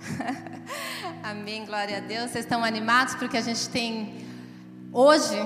Amém, glória a Deus. Vocês estão animados porque a gente tem hoje.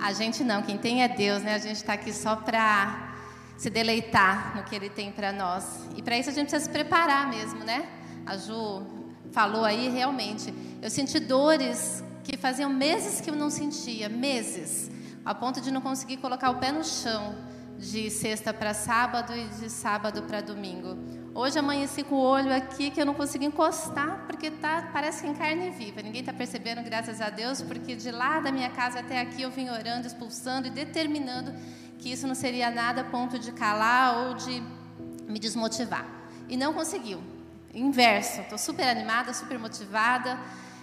A gente não, quem tem é Deus, né? A gente está aqui só para se deleitar no que Ele tem para nós. E para isso a gente precisa se preparar mesmo, né? A Ju falou aí, realmente. Eu senti dores que faziam meses que eu não sentia, meses, a ponto de não conseguir colocar o pé no chão de sexta para sábado e de sábado para domingo. Hoje amanheci com o olho aqui que eu não consegui encostar porque tá, parece que em carne viva. Ninguém está percebendo, graças a Deus, porque de lá da minha casa até aqui eu vim orando, expulsando e determinando que isso não seria nada a ponto de calar ou de me desmotivar. E não conseguiu. Inverso, estou super animada, super motivada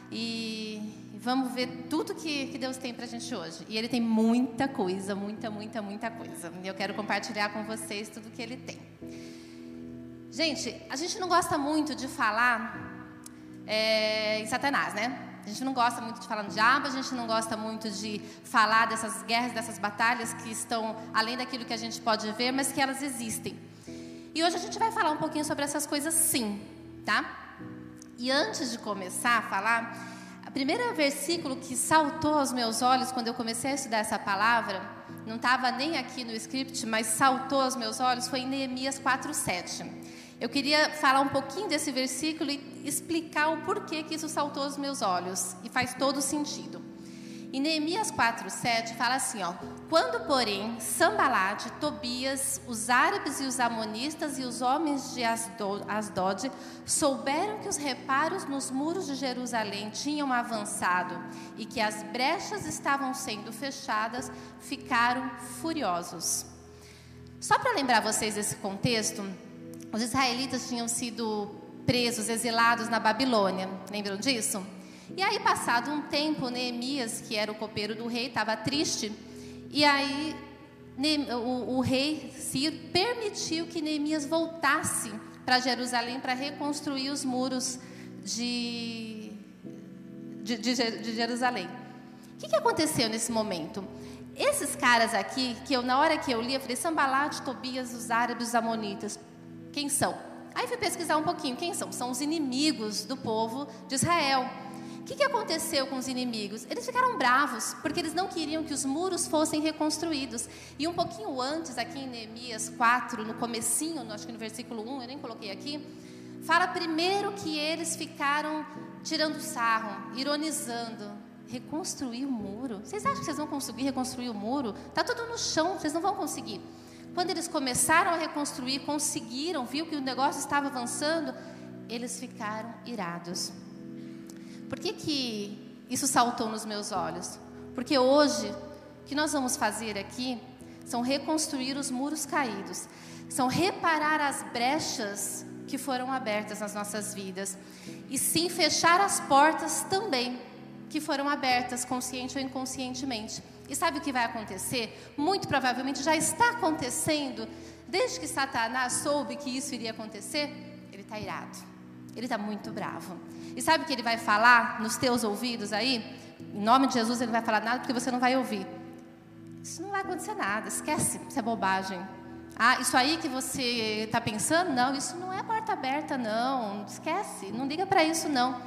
e vamos ver tudo que, que Deus tem para a gente hoje. E Ele tem muita coisa, muita, muita, muita coisa. E eu quero compartilhar com vocês tudo que Ele tem. Gente, a gente não gosta muito de falar é, em Satanás, né? A gente não gosta muito de falar no diabo, a gente não gosta muito de falar dessas guerras, dessas batalhas que estão além daquilo que a gente pode ver, mas que elas existem. E hoje a gente vai falar um pouquinho sobre essas coisas sim, tá? E antes de começar a falar, o primeiro versículo que saltou aos meus olhos quando eu comecei a estudar essa palavra, não estava nem aqui no script, mas saltou aos meus olhos, foi em Neemias 4,7. Eu queria falar um pouquinho desse versículo e explicar o porquê que isso saltou aos meus olhos, e faz todo sentido. Em Neemias 4:7 fala assim, ó: Quando, porém, Sambalate, Tobias, os árabes e os amonistas e os homens de Asdod souberam que os reparos nos muros de Jerusalém tinham avançado e que as brechas estavam sendo fechadas, ficaram furiosos. Só para lembrar vocês desse contexto, os israelitas tinham sido presos, exilados na Babilônia. Lembram disso? E aí, passado um tempo, Neemias, que era o copeiro do rei, estava triste. E aí, o, o rei Ciro permitiu que Neemias voltasse para Jerusalém para reconstruir os muros de, de, de, de Jerusalém. O que, que aconteceu nesse momento? Esses caras aqui, que eu na hora que eu li, eu falei, Sambalat, Tobias, os árabes, os amonitas. Quem são? Aí fui pesquisar um pouquinho. Quem são? São os inimigos do povo de Israel. O que, que aconteceu com os inimigos? Eles ficaram bravos, porque eles não queriam que os muros fossem reconstruídos. E um pouquinho antes, aqui em Neemias 4, no comecinho, acho que no versículo 1, eu nem coloquei aqui, fala primeiro que eles ficaram tirando sarro, ironizando. Reconstruir o muro? Vocês acham que vocês vão conseguir reconstruir o muro? Está tudo no chão, vocês não vão conseguir. Quando eles começaram a reconstruir, conseguiram, viu que o negócio estava avançando, eles ficaram irados. Por que, que isso saltou nos meus olhos? Porque hoje, o que nós vamos fazer aqui são reconstruir os muros caídos, são reparar as brechas que foram abertas nas nossas vidas, e sim fechar as portas também que foram abertas, consciente ou inconscientemente. E sabe o que vai acontecer? Muito provavelmente já está acontecendo. Desde que Satanás soube que isso iria acontecer, ele está irado. Ele está muito bravo. E sabe o que ele vai falar nos teus ouvidos aí? Em nome de Jesus, ele vai falar nada porque você não vai ouvir. Isso não vai acontecer nada. Esquece, isso é bobagem. Ah, isso aí que você está pensando? Não, isso não é porta aberta, não. Esquece, não liga para isso, não.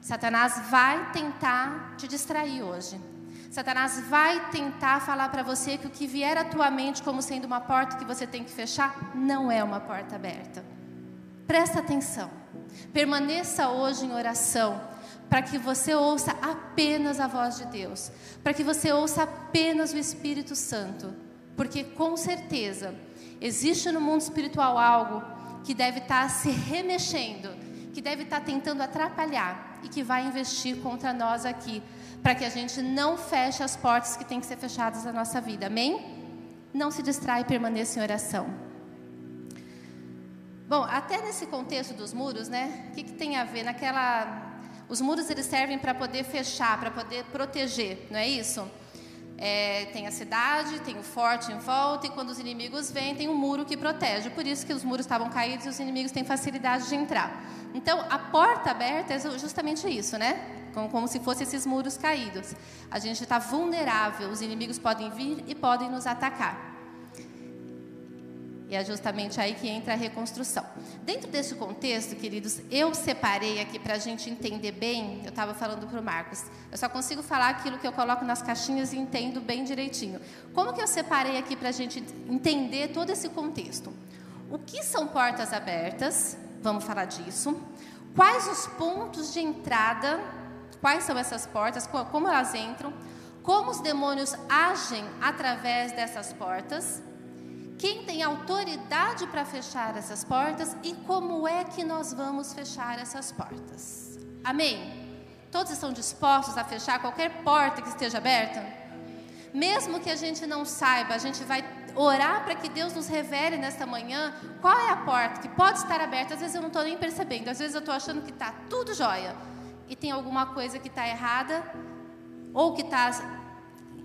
Satanás vai tentar te distrair hoje. Satanás vai tentar falar para você que o que vier à tua mente como sendo uma porta que você tem que fechar, não é uma porta aberta. Presta atenção. Permaneça hoje em oração para que você ouça apenas a voz de Deus, para que você ouça apenas o Espírito Santo, porque com certeza existe no mundo espiritual algo que deve estar se remexendo, que deve estar tentando atrapalhar e que vai investir contra nós aqui para que a gente não feche as portas que têm que ser fechadas na nossa vida. Amém? Não se distrai permaneça em oração. Bom, até nesse contexto dos muros, né? O que, que tem a ver naquela? Os muros eles servem para poder fechar, para poder proteger, não é isso? É, tem a cidade, tem o forte em volta, e quando os inimigos vêm, tem um muro que protege. Por isso que os muros estavam caídos e os inimigos têm facilidade de entrar. Então, a porta aberta é justamente isso, né? como, como se fossem esses muros caídos. A gente está vulnerável, os inimigos podem vir e podem nos atacar. E é justamente aí que entra a reconstrução. Dentro desse contexto, queridos, eu separei aqui para a gente entender bem. Eu estava falando para o Marcos. Eu só consigo falar aquilo que eu coloco nas caixinhas e entendo bem direitinho. Como que eu separei aqui para a gente entender todo esse contexto? O que são portas abertas? Vamos falar disso. Quais os pontos de entrada? Quais são essas portas? Como elas entram? Como os demônios agem através dessas portas? Quem tem autoridade para fechar essas portas e como é que nós vamos fechar essas portas. Amém? Todos estão dispostos a fechar qualquer porta que esteja aberta? Mesmo que a gente não saiba, a gente vai orar para que Deus nos revele nesta manhã qual é a porta que pode estar aberta. Às vezes eu não estou nem percebendo, às vezes eu estou achando que está tudo jóia e tem alguma coisa que está errada ou que está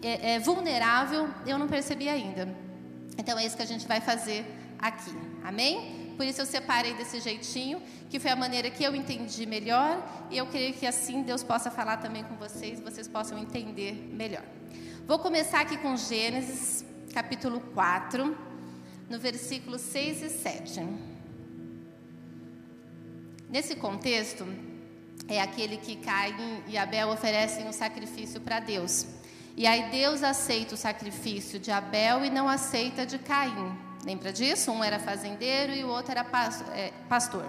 é, é, vulnerável, eu não percebi ainda. Então é isso que a gente vai fazer aqui. Amém? Por isso eu separei desse jeitinho, que foi a maneira que eu entendi melhor, e eu creio que assim Deus possa falar também com vocês, vocês possam entender melhor. Vou começar aqui com Gênesis, capítulo 4, no versículo 6 e 7. Nesse contexto, é aquele que Caim e Abel oferecem um sacrifício para Deus. E aí Deus aceita o sacrifício de Abel e não aceita de Caim. Lembra disso? Um era fazendeiro e o outro era é, pastor.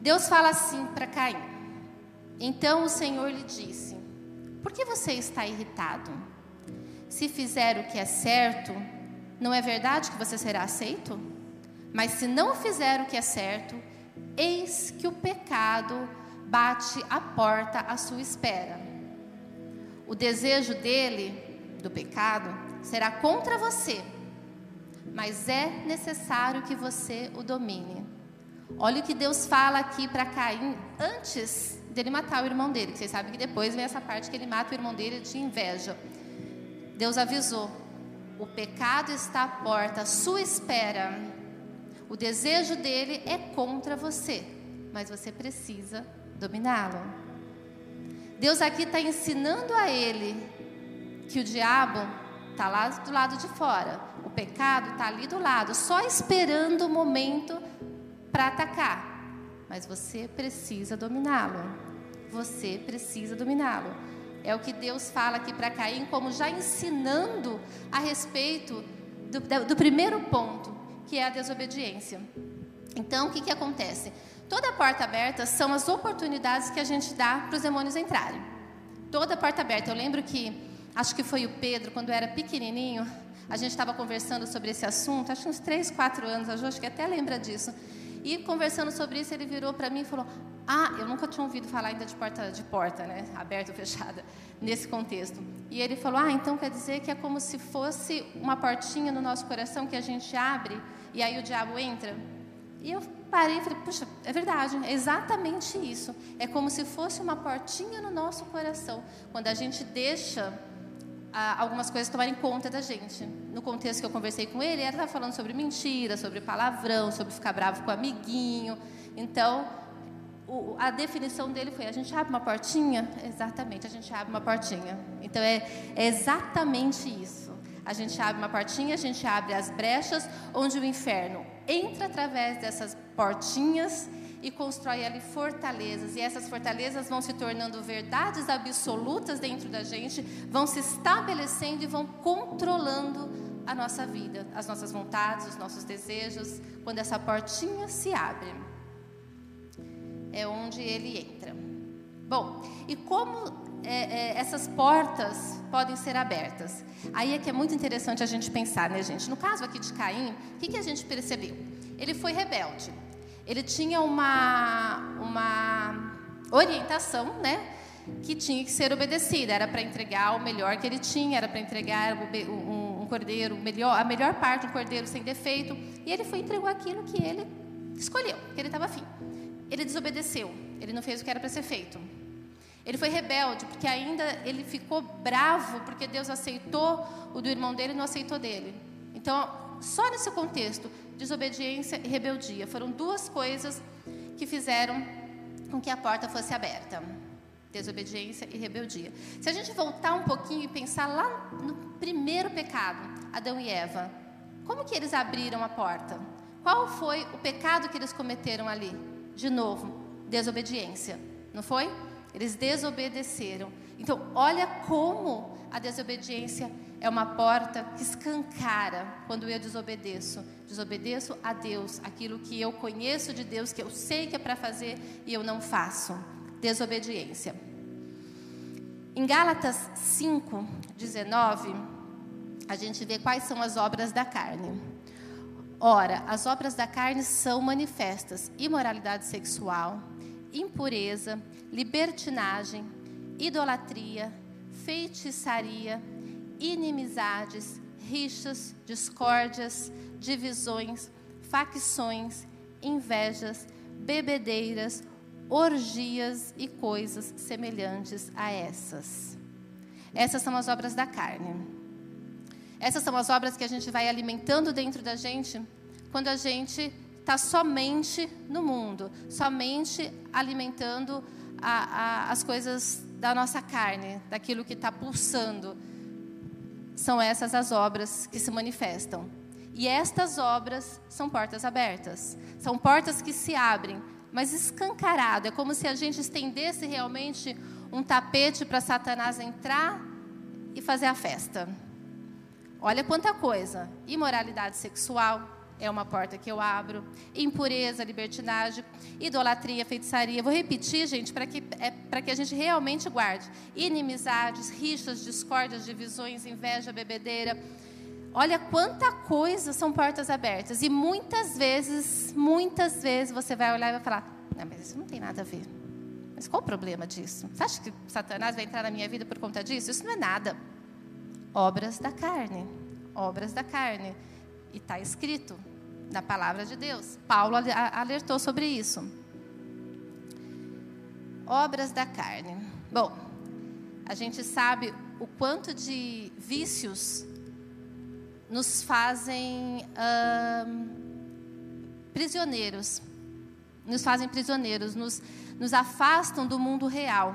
Deus fala assim para Caim. Então o Senhor lhe disse: Por que você está irritado? Se fizer o que é certo, não é verdade que você será aceito? Mas se não fizer o que é certo, eis que o pecado bate a porta à sua espera o desejo dele, do pecado, será contra você, mas é necessário que você o domine. Olha o que Deus fala aqui para Caim antes dele matar o irmão dele. Vocês sabem que depois vem essa parte que ele mata o irmão dele de inveja. Deus avisou: o pecado está à porta, à sua espera. O desejo dele é contra você, mas você precisa dominá-lo. Deus aqui está ensinando a ele que o diabo está lá do lado de fora, o pecado está ali do lado, só esperando o momento para atacar. Mas você precisa dominá-lo. Você precisa dominá-lo. É o que Deus fala aqui para Caim, como já ensinando a respeito do, do, primeiro ponto, que é a desobediência. Então, o que, que acontece? Toda porta aberta são as oportunidades que a gente dá para os demônios entrarem. Toda porta aberta. Eu lembro que, acho que foi o Pedro, quando era pequenininho, a gente estava conversando sobre esse assunto, acho que uns 3, 4 anos, a acho que até lembra disso. E conversando sobre isso, ele virou para mim e falou: Ah, eu nunca tinha ouvido falar ainda de porta, de porta, né? Aberta ou fechada, nesse contexto. E ele falou: Ah, então quer dizer que é como se fosse uma portinha no nosso coração que a gente abre e aí o diabo entra? E eu parei e falei, puxa, é verdade, é exatamente isso. É como se fosse uma portinha no nosso coração, quando a gente deixa ah, algumas coisas tomarem conta da gente. No contexto que eu conversei com ele, ele estava falando sobre mentira, sobre palavrão, sobre ficar bravo com o amiguinho. Então, o, a definição dele foi: a gente abre uma portinha? Exatamente, a gente abre uma portinha. Então, é, é exatamente isso. A gente abre uma portinha, a gente abre as brechas onde o inferno entra através dessas portinhas e constrói ali fortalezas. E essas fortalezas vão se tornando verdades absolutas dentro da gente, vão se estabelecendo e vão controlando a nossa vida, as nossas vontades, os nossos desejos. Quando essa portinha se abre, é onde ele entra. Bom, e como é, é, essas portas podem ser abertas. Aí é que é muito interessante a gente pensar, né, gente? No caso aqui de Caim, o que, que a gente percebeu? Ele foi rebelde. Ele tinha uma, uma orientação, né? Que tinha que ser obedecida. Era para entregar o melhor que ele tinha, era para entregar um, um cordeiro melhor, a melhor parte, um cordeiro sem defeito. E ele foi entregou aquilo que ele escolheu, que ele estava afim. Ele desobedeceu. Ele não fez o que era para ser feito. Ele foi rebelde, porque ainda ele ficou bravo, porque Deus aceitou o do irmão dele e não aceitou dele. Então, só nesse contexto, desobediência e rebeldia foram duas coisas que fizeram com que a porta fosse aberta. Desobediência e rebeldia. Se a gente voltar um pouquinho e pensar lá no primeiro pecado, Adão e Eva, Como que eles abriram a porta? Qual foi o pecado que eles cometeram ali? De novo, desobediência, não foi? Eles desobedeceram. Então, olha como a desobediência é uma porta que escancara quando eu desobedeço. Desobedeço a Deus, aquilo que eu conheço de Deus, que eu sei que é para fazer e eu não faço. Desobediência. Em Gálatas 5, 19, a gente vê quais são as obras da carne. Ora, as obras da carne são manifestas: imoralidade sexual, impureza, libertinagem, idolatria, feitiçaria, inimizades, rixas, discórdias, divisões, facções, invejas, bebedeiras, orgias e coisas semelhantes a essas. Essas são as obras da carne. Essas são as obras que a gente vai alimentando dentro da gente quando a gente está somente no mundo, somente alimentando a, a, as coisas da nossa carne, daquilo que está pulsando. São essas as obras que se manifestam. E estas obras são portas abertas. São portas que se abrem, mas escancarado. É como se a gente estendesse realmente um tapete para Satanás entrar e fazer a festa. Olha quanta coisa: imoralidade sexual, é uma porta que eu abro. Impureza, libertinagem, idolatria, feitiçaria. Vou repetir, gente, para que, é, para que a gente realmente guarde. Inimizades, rixas, discórdias, divisões, inveja, bebedeira. Olha quanta coisa são portas abertas. E muitas vezes, muitas vezes você vai olhar e vai falar: Não, mas isso não tem nada a ver. Mas qual o problema disso? Você acha que Satanás vai entrar na minha vida por conta disso? Isso não é nada. Obras da carne. Obras da carne. E está escrito da palavra de Deus. Paulo alertou sobre isso. Obras da carne. Bom, a gente sabe o quanto de vícios nos fazem prisioneiros. Nos fazem prisioneiros, nos, nos afastam do mundo real.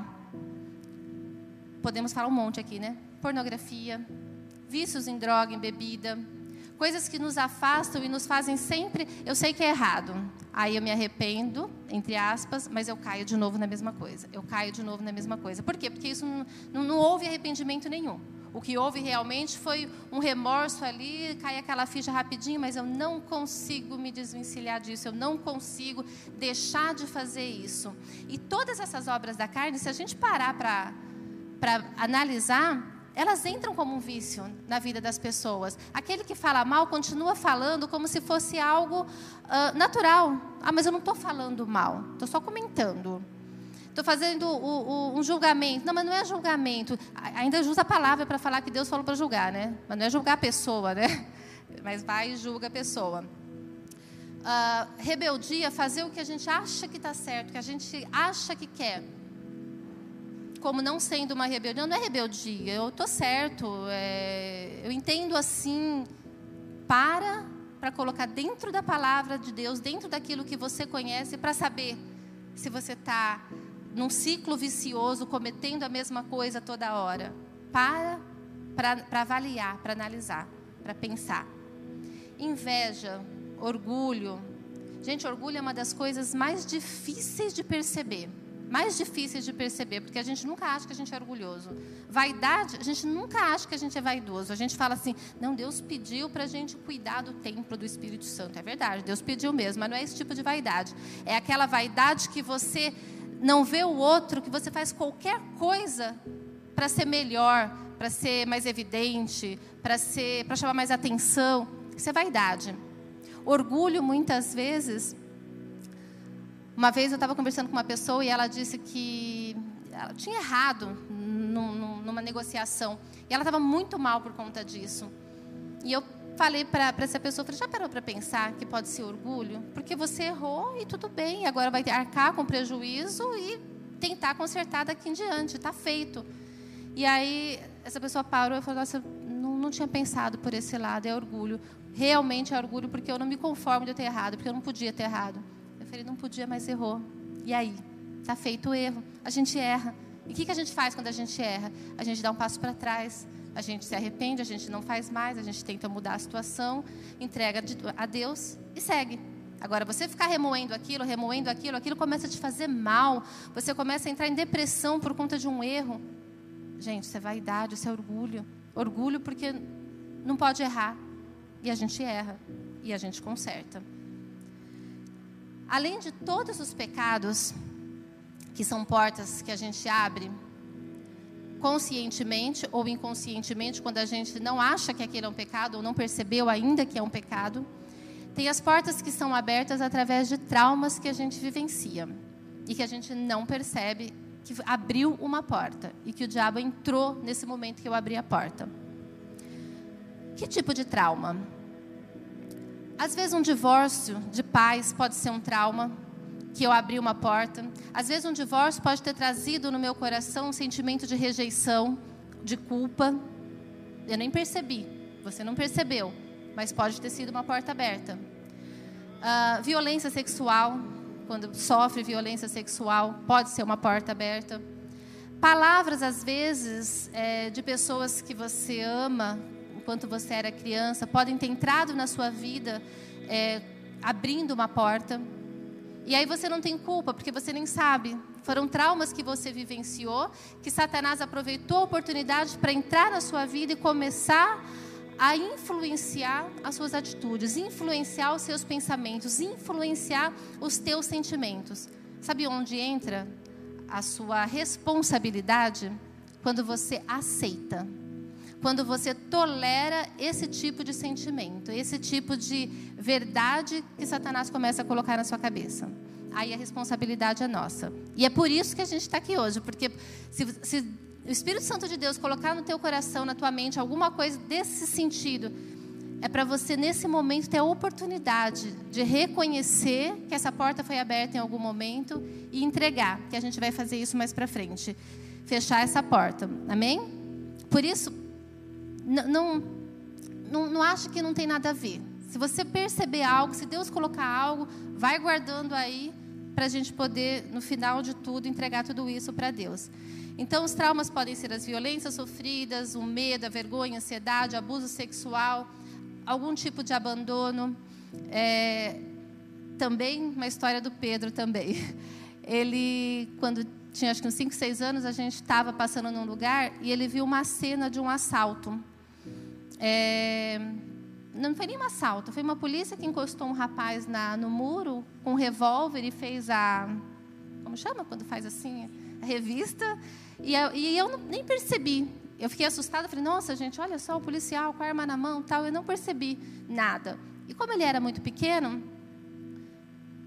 Podemos falar um monte aqui, né? Pornografia, vícios em droga, em bebida, coisas que nos afastam e nos fazem sempre. Eu sei que é errado, aí eu me arrependo, entre aspas, mas eu caio de novo na mesma coisa. Eu caio de novo na mesma coisa. Por quê? Porque isso não, não, não houve arrependimento nenhum. O que houve realmente foi um remorso ali, cai aquela ficha rapidinho, mas eu não consigo me desvencilhar disso, eu não consigo deixar de fazer isso. E todas essas obras da carne, se a gente parar para analisar, elas entram como um vício na vida das pessoas. Aquele que fala mal continua falando como se fosse algo uh, natural. Ah, mas eu não estou falando mal, estou só comentando. Estou fazendo o, o, um julgamento. Não, mas não é julgamento. Ainda usa a palavra para falar que Deus falou para julgar, né? Mas não é julgar a pessoa, né? Mas vai e julga a pessoa. Uh, rebeldia, fazer o que a gente acha que está certo, que a gente acha que quer como não sendo uma rebelião, não é rebeldia, eu estou certo, é, eu entendo assim, para para colocar dentro da palavra de Deus, dentro daquilo que você conhece, para saber se você está num ciclo vicioso, cometendo a mesma coisa toda hora. Para para avaliar, para analisar, para pensar. Inveja, orgulho. Gente, orgulho é uma das coisas mais difíceis de perceber mais difíceis de perceber, porque a gente nunca acha que a gente é orgulhoso. Vaidade, a gente nunca acha que a gente é vaidoso. A gente fala assim, não, Deus pediu para a gente cuidar do templo do Espírito Santo. É verdade, Deus pediu mesmo, mas não é esse tipo de vaidade. É aquela vaidade que você não vê o outro, que você faz qualquer coisa para ser melhor, para ser mais evidente, para ser, para chamar mais atenção. Isso é vaidade. Orgulho, muitas vezes, uma vez eu estava conversando com uma pessoa e ela disse que ela tinha errado numa negociação. E ela estava muito mal por conta disso. E eu falei para essa pessoa, falei, já parou para pensar que pode ser orgulho? Porque você errou e tudo bem, agora vai arcar com prejuízo e tentar consertar daqui em diante, está feito. E aí essa pessoa parou e falou, nossa, não, não tinha pensado por esse lado, é orgulho. Realmente é orgulho porque eu não me conformo de eu ter errado, porque eu não podia ter errado ele não podia, mas errou. E aí? Está feito o erro. A gente erra. E o que, que a gente faz quando a gente erra? A gente dá um passo para trás. a gente se arrepende, a gente não faz mais, a gente tenta mudar a situação, entrega a Deus e segue. Agora, você ficar remoendo aquilo, remoendo aquilo, aquilo começa a te fazer mal, você começa a entrar em depressão por conta de um erro. Gente, isso é vaidade, isso é orgulho. Orgulho porque não pode errar. E a gente erra. E a gente conserta. Além de todos os pecados, que são portas que a gente abre conscientemente ou inconscientemente, quando a gente não acha que aquele é um pecado ou não percebeu ainda que é um pecado, tem as portas que são abertas através de traumas que a gente vivencia e que a gente não percebe que abriu uma porta e que o diabo entrou nesse momento que eu abri a porta. Que tipo de trauma? Às vezes um divórcio de pais pode ser um trauma que eu abri uma porta. Às vezes um divórcio pode ter trazido no meu coração um sentimento de rejeição, de culpa. Eu nem percebi, você não percebeu, mas pode ter sido uma porta aberta. Uh, violência sexual, quando sofre violência sexual, pode ser uma porta aberta. Palavras, às vezes, é, de pessoas que você ama, enquanto você era criança, podem ter entrado na sua vida é, abrindo uma porta. E aí você não tem culpa, porque você nem sabe. Foram traumas que você vivenciou, que Satanás aproveitou a oportunidade para entrar na sua vida e começar a influenciar as suas atitudes, influenciar os seus pensamentos, influenciar os teus sentimentos. Sabe onde entra a sua responsabilidade? Quando você aceita. Quando você tolera esse tipo de sentimento, esse tipo de verdade que Satanás começa a colocar na sua cabeça. Aí a responsabilidade é nossa. E é por isso que a gente está aqui hoje, porque se, se o Espírito Santo de Deus colocar no teu coração, na tua mente, alguma coisa desse sentido, é para você, nesse momento, ter a oportunidade de reconhecer que essa porta foi aberta em algum momento e entregar, que a gente vai fazer isso mais para frente. Fechar essa porta. Amém? Por isso, não, não, não acho que não tem nada a ver. Se você perceber algo, se Deus colocar algo, vai guardando aí para a gente poder, no final de tudo, entregar tudo isso para Deus. Então, os traumas podem ser as violências sofridas, o medo, a vergonha, a ansiedade, abuso sexual, algum tipo de abandono. É, também uma história do Pedro também. Ele, quando tinha acho que uns 5, 6 anos, a gente estava passando num lugar e ele viu uma cena de um assalto. É, não foi nem um assalto, foi uma polícia que encostou um rapaz na, no muro com um revólver e fez a. Como chama quando faz assim? A revista. E eu, e eu não, nem percebi. Eu fiquei assustada, falei, nossa, gente, olha só, o policial com a arma na mão tal. Eu não percebi nada. E como ele era muito pequeno,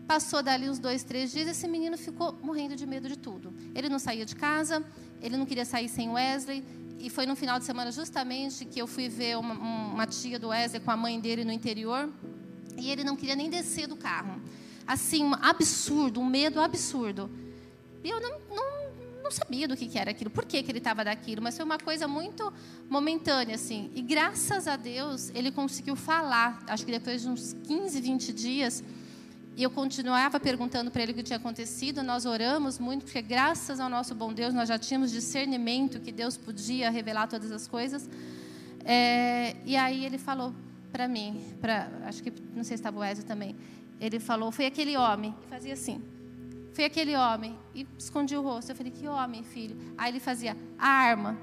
passou dali uns dois, três dias, esse menino ficou morrendo de medo de tudo. Ele não saía de casa, ele não queria sair sem Wesley. E foi no final de semana justamente que eu fui ver uma, uma tia do Wesley com a mãe dele no interior. E ele não queria nem descer do carro. Assim, um absurdo, um medo absurdo. E eu não, não não sabia do que, que era aquilo, por que, que ele estava daquilo, mas foi uma coisa muito momentânea, assim. E graças a Deus, ele conseguiu falar. Acho que depois de uns 15, 20 dias, e eu continuava perguntando para ele o que tinha acontecido. Nós oramos muito, porque graças ao nosso bom Deus, nós já tínhamos discernimento que Deus podia revelar todas as coisas. É, e aí ele falou para mim, pra, acho que não sei se estava o Wesley também. Ele falou, foi aquele homem, e fazia assim. Foi aquele homem. E escondia o rosto. Eu falei, que homem, filho? Aí ele fazia a arma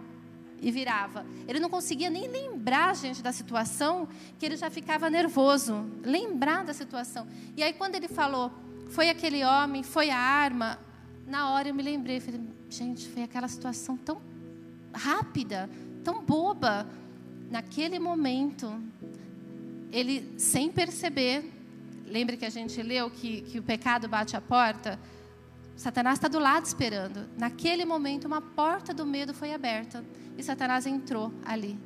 e virava. Ele não conseguia nem lembrar, gente, da situação, que ele já ficava nervoso. Lembrar da situação. E aí, quando ele falou, foi aquele homem, foi a arma, na hora eu me lembrei. Falei, gente, foi aquela situação tão rápida, tão boba. Naquele momento, ele, sem perceber, lembra que a gente leu que, que o pecado bate a porta? Satanás está do lado esperando. Naquele momento, uma porta do medo foi aberta. E Satanás entrou ali.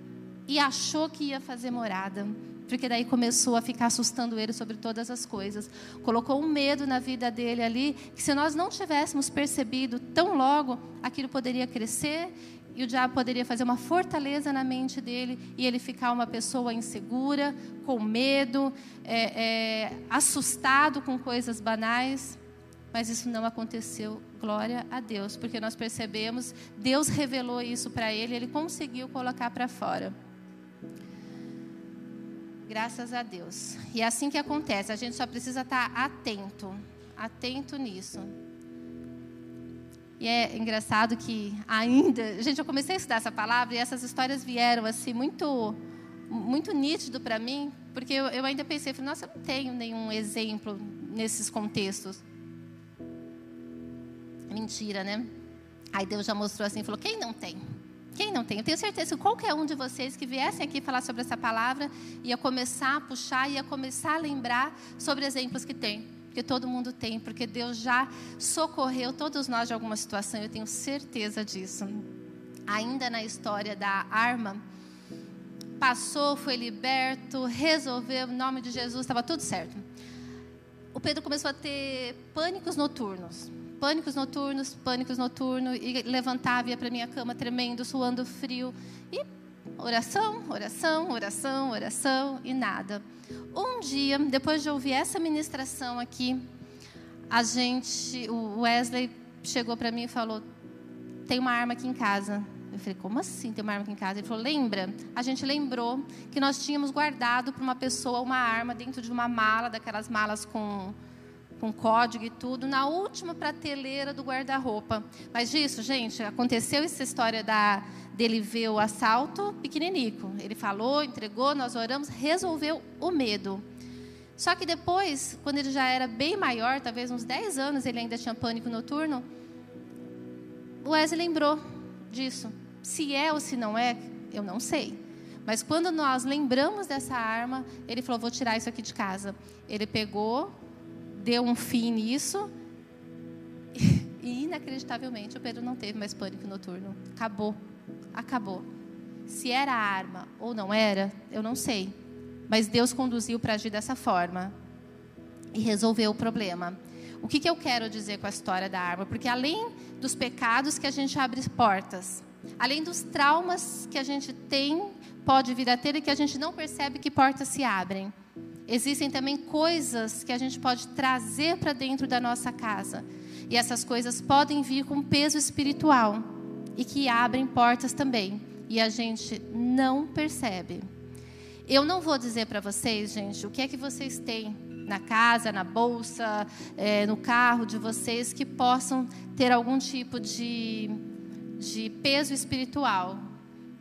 E achou que ia fazer morada. Porque daí começou a ficar assustando ele sobre todas as coisas. Colocou um medo na vida dele ali, que se nós não tivéssemos percebido tão logo, aquilo poderia crescer e o diabo poderia fazer uma fortaleza na mente dele e ele ficar uma pessoa insegura, com medo, é, é, assustado com coisas banais. Mas isso não aconteceu. Glória a Deus, porque nós percebemos, Deus revelou isso para ele, ele conseguiu colocar para fora. Graças a Deus. E é assim que acontece, a gente só precisa estar tá atento, atento nisso. E é engraçado que ainda, gente, eu comecei a estudar essa palavra e essas histórias vieram assim muito muito nítido para mim, porque eu, eu ainda pensei, nossa, eu não tenho nenhum exemplo nesses contextos. Mentira, né? Aí Deus já mostrou assim, falou: quem não tem? Quem não tem? Eu tenho certeza que qualquer um de vocês que viessem aqui falar sobre essa palavra ia começar a puxar, ia começar a lembrar sobre exemplos que tem. Porque todo mundo tem, porque Deus já socorreu todos nós de alguma situação, eu tenho certeza disso. Ainda na história da arma, passou, foi liberto, resolveu, em nome de Jesus, estava tudo certo. O Pedro começou a ter pânicos noturnos pânicos noturnos, pânicos noturnos, e levantava, ia para minha cama tremendo, suando frio, e oração, oração, oração, oração, e nada. Um dia, depois de ouvir essa ministração aqui, a gente, o Wesley chegou para mim e falou: tem uma arma aqui em casa. Eu falei, como assim tem uma arma aqui em casa? Ele falou, lembra? A gente lembrou que nós tínhamos guardado para uma pessoa uma arma dentro de uma mala, daquelas malas com com código e tudo, na última prateleira do guarda-roupa. Mas disso, gente, aconteceu essa história da, dele ver o assalto pequeninico. Ele falou, entregou, nós oramos, resolveu o medo. Só que depois, quando ele já era bem maior, talvez uns 10 anos, ele ainda tinha pânico noturno, o Wesley lembrou disso. Se é ou se não é, eu não sei. Mas quando nós lembramos dessa arma, ele falou: Vou tirar isso aqui de casa. Ele pegou, deu um fim nisso. E inacreditavelmente o Pedro não teve mais pânico noturno. Acabou. Acabou. Se era arma ou não era, eu não sei. Mas Deus conduziu para agir dessa forma e resolveu o problema. O que, que eu quero dizer com a história da arma? Porque além dos pecados que a gente abre portas, além dos traumas que a gente tem, pode vir a ter e que a gente não percebe que portas se abrem existem também coisas que a gente pode trazer para dentro da nossa casa. E essas coisas podem vir com peso espiritual e que abrem portas também. E a gente não percebe. Eu não vou dizer para vocês, gente, o que é que vocês têm na casa, na bolsa, é, no carro de vocês que possam ter algum tipo de, de peso espiritual.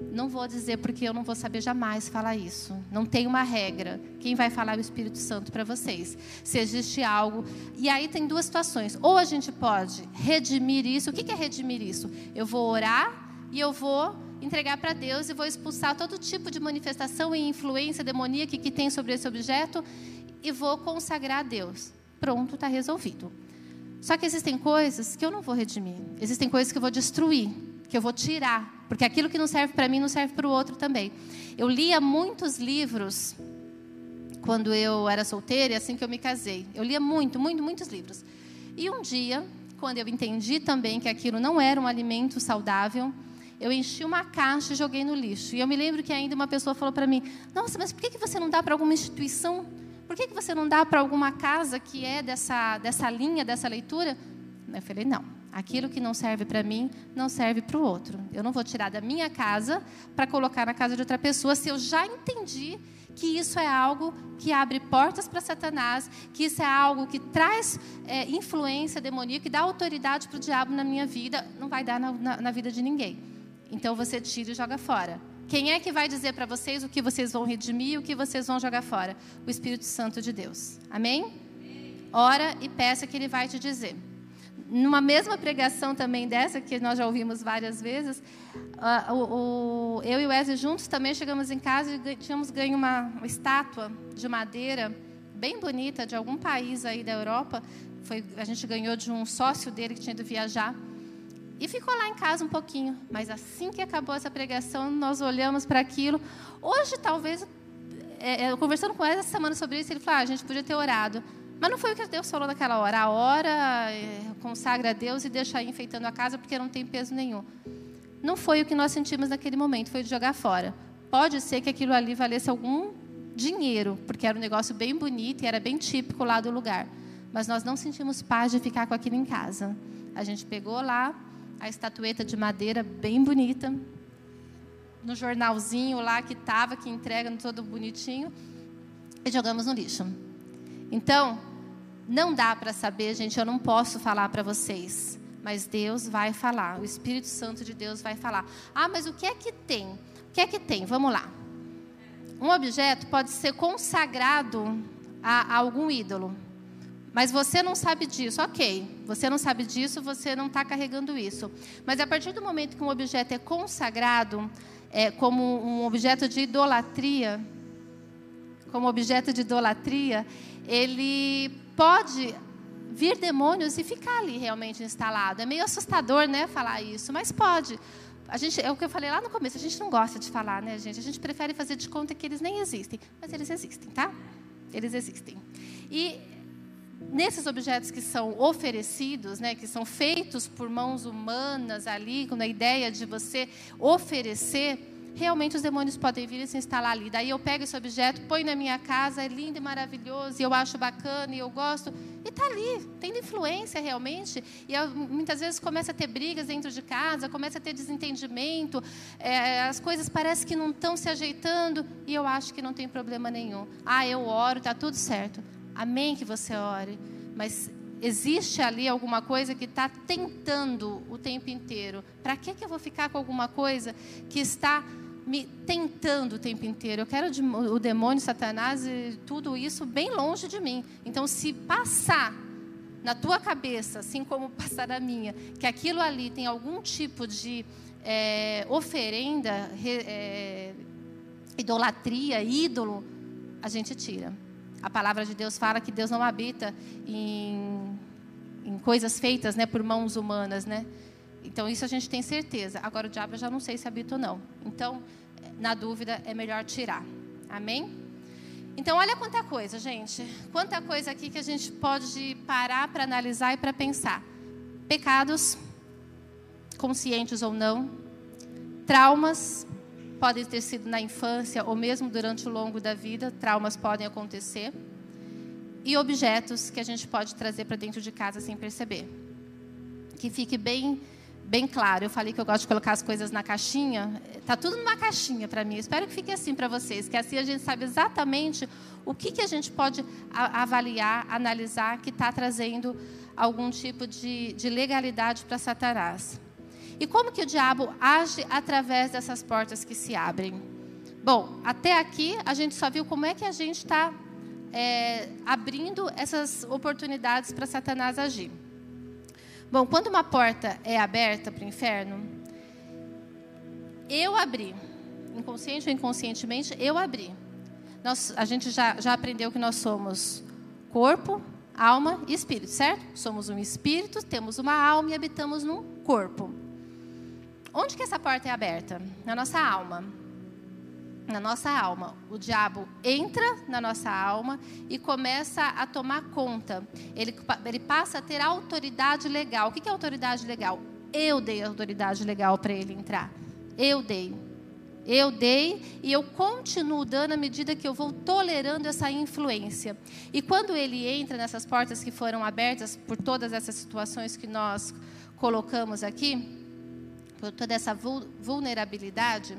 Não vou dizer porque eu não vou saber jamais falar isso. Não tem uma regra. Quem vai falar é o Espírito Santo para vocês. Se existe algo. E aí tem duas situações. Ou a gente pode redimir isso. O que é redimir isso? Eu vou orar e eu vou entregar para Deus e vou expulsar todo tipo de manifestação e influência demoníaca que tem sobre esse objeto e vou consagrar a Deus. Pronto, está resolvido. Só que existem coisas que eu não vou redimir. Existem coisas que eu vou destruir que eu vou tirar, porque aquilo que não serve para mim não serve para o outro também. Eu lia muitos livros quando eu era solteira e assim que eu me casei. Eu lia muito, muito, muitos livros. E um dia, quando eu entendi também que aquilo não era um alimento saudável, eu enchi uma caixa e joguei no lixo. E eu me lembro que ainda uma pessoa falou para mim: Nossa, mas por que você não dá para alguma instituição? Por que você não dá para alguma casa que é dessa, dessa linha, dessa leitura? Eu falei: Não. Aquilo que não serve para mim não serve para o outro. Eu não vou tirar da minha casa para colocar na casa de outra pessoa se eu já entendi que isso é algo que abre portas para Satanás, que isso é algo que traz é, influência demoníaca, que dá autoridade para o diabo na minha vida, não vai dar na, na, na vida de ninguém. Então você tira e joga fora. Quem é que vai dizer para vocês o que vocês vão redimir e o que vocês vão jogar fora? O Espírito Santo de Deus. Amém? Ora e peça que ele vai te dizer numa mesma pregação também dessa, que nós já ouvimos várias vezes, uh, o, o, eu e o Wesley juntos também chegamos em casa e tínhamos ganho uma, uma, estátua de madeira bem bonita de algum país aí da Europa. Foi, a gente ganhou de um sócio dele que tinha ido viajar. E ficou lá em casa um pouquinho. Mas assim que acabou essa pregação, nós olhamos para aquilo. Hoje, talvez, é, é, conversando com ele essa semana sobre isso, ele falou: ah, a gente podia ter orado. Mas não foi o que Deus falou naquela hora. A hora é, consagra a Deus e deixa aí enfeitando a casa porque não tem peso nenhum. Não foi o que nós sentimos naquele momento, foi de jogar fora. Pode ser que aquilo ali valesse algum dinheiro, porque era um negócio bem bonito e era bem típico lá do lugar. mas nós não sentimos paz de ficar com aquilo em casa. A gente pegou lá a estatueta de madeira bem bonita, no jornalzinho lá que estava, que entrega todo bonitinho, e jogamos no lixo. Então, não dá para saber, gente, eu não posso falar para vocês, mas Deus vai falar, o Espírito Santo de Deus vai falar. Ah, mas o que é que tem? O que é que tem? Vamos lá. Um objeto pode ser consagrado a, a algum ídolo. Mas você não sabe disso, ok. Você não sabe disso, você não está carregando isso. Mas a partir do momento que um objeto é consagrado é, como um objeto de idolatria, como objeto de idolatria, ele pode vir demônios e ficar ali realmente instalado. É meio assustador, né, falar isso, mas pode. A gente, é o que eu falei lá no começo, a gente não gosta de falar, né, gente? A gente prefere fazer de conta que eles nem existem, mas eles existem, tá? Eles existem. E nesses objetos que são oferecidos, né, que são feitos por mãos humanas ali, com a ideia de você oferecer, realmente os demônios podem vir e se instalar ali. Daí eu pego esse objeto, ponho na minha casa, é lindo e maravilhoso, e eu acho bacana e eu gosto, e está ali, tendo influência realmente. E eu, muitas vezes começa a ter brigas dentro de casa, começa a ter desentendimento, é, as coisas parecem que não estão se ajeitando, e eu acho que não tem problema nenhum. Ah, eu oro, está tudo certo. Amém que você ore, mas existe ali alguma coisa que está tentando o tempo inteiro. Para que, que eu vou ficar com alguma coisa que está me tentando o tempo inteiro? Eu quero o demônio, Satanás e tudo isso bem longe de mim. Então, se passar na tua cabeça, assim como passar na minha, que aquilo ali tem algum tipo de é, oferenda, é, idolatria, ídolo, a gente tira. A palavra de Deus fala que Deus não habita em, em coisas feitas né, por mãos humanas, né? Então, isso a gente tem certeza. Agora, o diabo eu já não sei se habita ou não. Então, na dúvida, é melhor tirar. Amém? Então, olha quanta coisa, gente. Quanta coisa aqui que a gente pode parar para analisar e para pensar. Pecados, conscientes ou não. Traumas, podem ter sido na infância ou mesmo durante o longo da vida, traumas podem acontecer. E objetos que a gente pode trazer para dentro de casa sem perceber. Que fique bem bem claro. Eu falei que eu gosto de colocar as coisas na caixinha. Tá tudo numa caixinha para mim. Espero que fique assim para vocês, que assim a gente sabe exatamente o que, que a gente pode avaliar, analisar que está trazendo algum tipo de, de legalidade para Satanás. E como que o diabo age através dessas portas que se abrem? Bom, até aqui a gente só viu como é que a gente está é, abrindo essas oportunidades para Satanás agir. Bom, quando uma porta é aberta para o inferno, eu abri, inconsciente ou inconscientemente, eu abri. Nós, a gente já, já aprendeu que nós somos corpo, alma e espírito, certo? Somos um espírito, temos uma alma e habitamos num corpo. Onde que essa porta é aberta? Na nossa alma. Na nossa alma. O diabo entra na nossa alma e começa a tomar conta. Ele, ele passa a ter autoridade legal. O que é autoridade legal? Eu dei autoridade legal para ele entrar. Eu dei. Eu dei e eu continuo dando à medida que eu vou tolerando essa influência. E quando ele entra nessas portas que foram abertas por todas essas situações que nós colocamos aqui, por toda essa vulnerabilidade,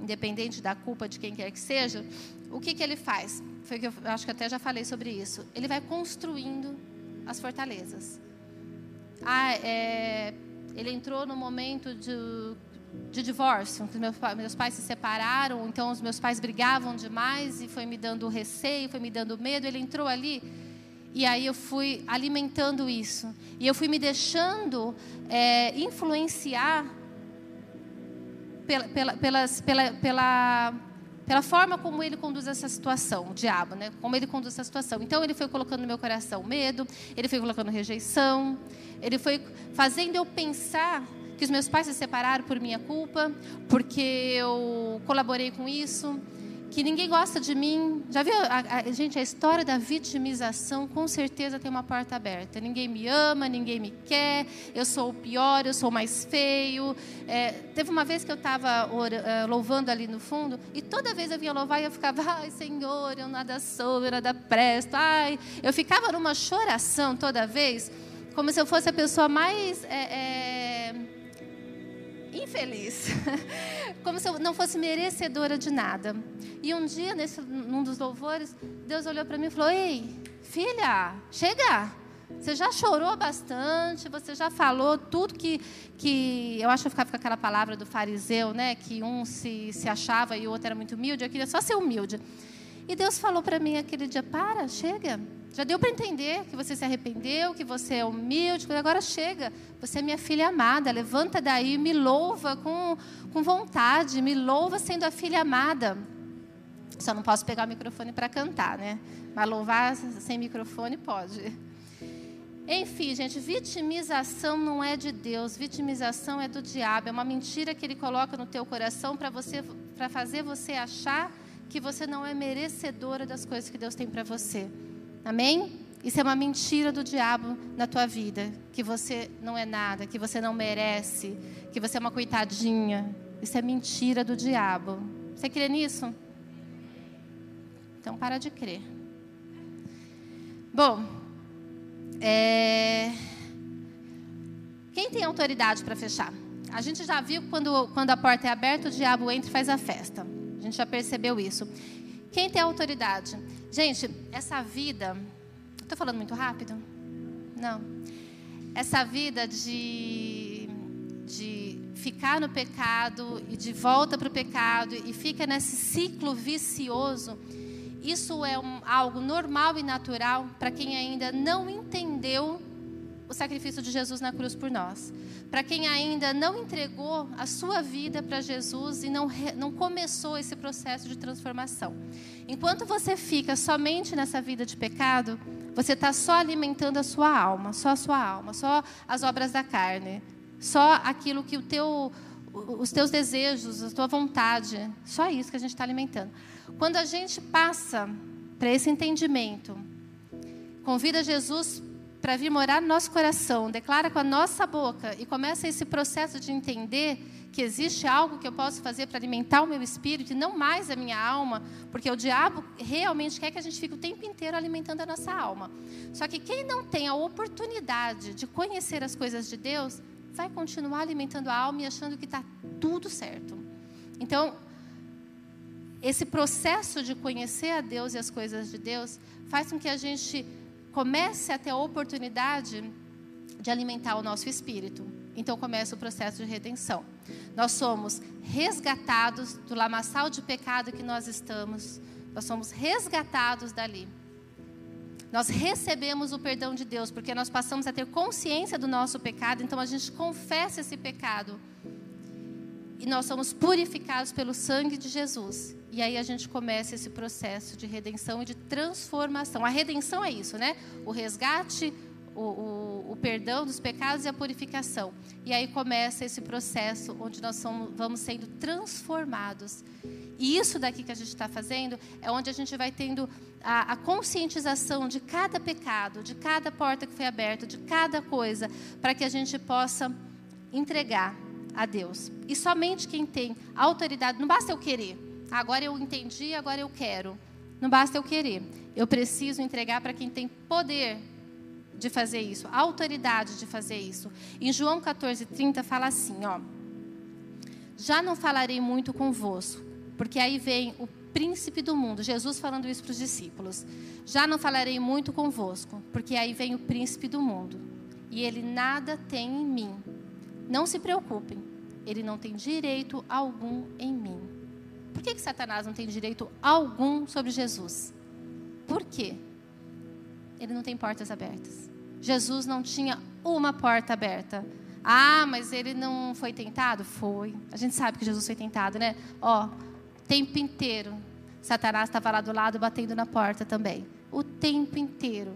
independente da culpa de quem quer que seja, o que, que ele faz? Foi que eu acho que até já falei sobre isso. Ele vai construindo as fortalezas. Ah, é, ele entrou no momento de, de divórcio, meus, meus pais se separaram, então os meus pais brigavam demais e foi me dando receio, foi me dando medo. Ele entrou ali e aí eu fui alimentando isso. E eu fui me deixando é, influenciar pela, pela, pelas, pela, pela, pela forma como ele conduz essa situação, o diabo, né? Como ele conduz essa situação. Então ele foi colocando no meu coração medo, ele foi colocando rejeição, ele foi fazendo eu pensar que os meus pais se separaram por minha culpa, porque eu colaborei com isso. Que ninguém gosta de mim. Já viu, a, a, gente, a história da vitimização com certeza tem uma porta aberta. Ninguém me ama, ninguém me quer, eu sou o pior, eu sou o mais feio. É, teve uma vez que eu estava uh, louvando ali no fundo, e toda vez eu vinha louvar e eu ficava, ai Senhor, eu nada sou, eu nada presto. Ai, eu ficava numa choração toda vez, como se eu fosse a pessoa mais. É, é, infeliz, como se eu não fosse merecedora de nada. E um dia, nesse, num dos louvores, Deus olhou para mim e falou: Ei, filha, chega. Você já chorou bastante, você já falou tudo que. que eu acho que eu ficava com aquela palavra do fariseu, né? Que um se, se achava e o outro era muito humilde. Eu queria só ser humilde. E Deus falou para mim aquele dia: Para, chega. Já deu para entender que você se arrependeu, que você é humilde, agora chega. Você é minha filha amada, levanta daí, me louva com, com vontade, me louva sendo a filha amada. Só não posso pegar o microfone para cantar, né? Mas louvar sem microfone pode. Enfim, gente, vitimização não é de Deus, vitimização é do diabo, é uma mentira que ele coloca no teu coração para você para fazer você achar que você não é merecedora das coisas que Deus tem para você. Amém? Isso é uma mentira do diabo na tua vida, que você não é nada, que você não merece, que você é uma coitadinha. Isso é mentira do diabo. Você crê nisso? Então para de crer. Bom, é... quem tem autoridade para fechar? A gente já viu quando, quando a porta é aberta, o diabo entra e faz a festa. A gente já percebeu isso. Quem tem autoridade? Gente, essa vida. Estou falando muito rápido? Não. Essa vida de, de ficar no pecado e de volta para o pecado e fica nesse ciclo vicioso, isso é um, algo normal e natural para quem ainda não entendeu o sacrifício de Jesus na cruz por nós. Para quem ainda não entregou a sua vida para Jesus e não, não começou esse processo de transformação. Enquanto você fica somente nessa vida de pecado, você está só alimentando a sua alma, só a sua alma, só as obras da carne, só aquilo que o teu, os teus desejos, a tua vontade, só isso que a gente está alimentando. Quando a gente passa para esse entendimento, convida Jesus para vir morar no nosso coração, declara com a nossa boca e começa esse processo de entender que existe algo que eu posso fazer para alimentar o meu espírito e não mais a minha alma, porque o diabo realmente quer que a gente fique o tempo inteiro alimentando a nossa alma. Só que quem não tem a oportunidade de conhecer as coisas de Deus, vai continuar alimentando a alma e achando que está tudo certo. Então, esse processo de conhecer a Deus e as coisas de Deus faz com que a gente comece a ter a oportunidade de alimentar o nosso espírito. Então começa o processo de redenção. Nós somos resgatados do lamaçal de pecado que nós estamos. Nós somos resgatados dali. Nós recebemos o perdão de Deus, porque nós passamos a ter consciência do nosso pecado, então a gente confessa esse pecado. E nós somos purificados pelo sangue de Jesus. E aí a gente começa esse processo de redenção e de transformação. A redenção é isso, né? O resgate, o, o, o perdão dos pecados e a purificação. E aí começa esse processo onde nós somos, vamos sendo transformados. E isso daqui que a gente está fazendo é onde a gente vai tendo a, a, conscientização de cada pecado, de cada porta que foi aberta, de cada coisa, para que a gente possa entregar a Deus. E somente quem tem autoridade, não basta eu querer. Agora eu entendi, agora eu quero. Não basta eu querer. Eu preciso entregar para quem tem poder de fazer isso, autoridade de fazer isso. Em João 14:30 fala assim, ó: Já não falarei muito convosco, porque aí vem o príncipe do mundo. Jesus falando isso para os discípulos. Já não falarei muito convosco, porque aí vem o príncipe do mundo. E ele nada tem em mim. Não se preocupem, ele não tem direito algum em mim. Por que, que Satanás não tem direito algum sobre Jesus? Por quê? Ele não tem portas abertas. Jesus não tinha uma porta aberta. Ah, mas ele não foi tentado? Foi. A gente sabe que Jesus foi tentado, né? Ó, tempo inteiro. Satanás estava lá do lado batendo na porta também. O tempo inteiro.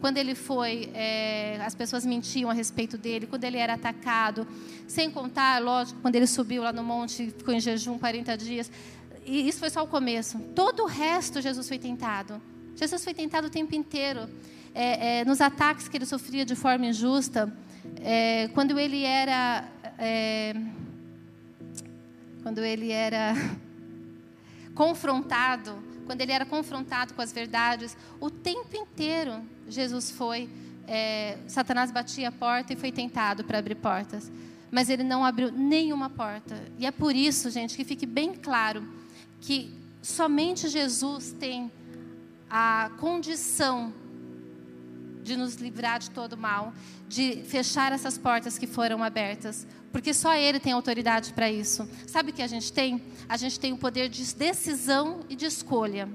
Quando ele foi, é, as pessoas mentiam a respeito dele. Quando ele era atacado. Sem contar, lógico, quando ele subiu lá no monte, ficou em jejum 40 dias e isso foi só o começo. Todo o resto Jesus foi tentado. Jesus foi tentado o tempo inteiro. É, é, nos ataques que ele sofria de forma injusta, é, quando ele era. É, quando ele era confrontado, quando ele era confrontado com as verdades, o tempo inteiro Jesus foi. É, Satanás batia a porta e foi tentado para abrir portas mas ele não abriu nenhuma porta. E é por isso, gente, que fique bem claro que somente Jesus tem a condição de nos livrar de todo mal, de fechar essas portas que foram abertas, porque só Ele tem autoridade para isso. Sabe o que a gente tem? A gente tem o poder de decisão e de escolha.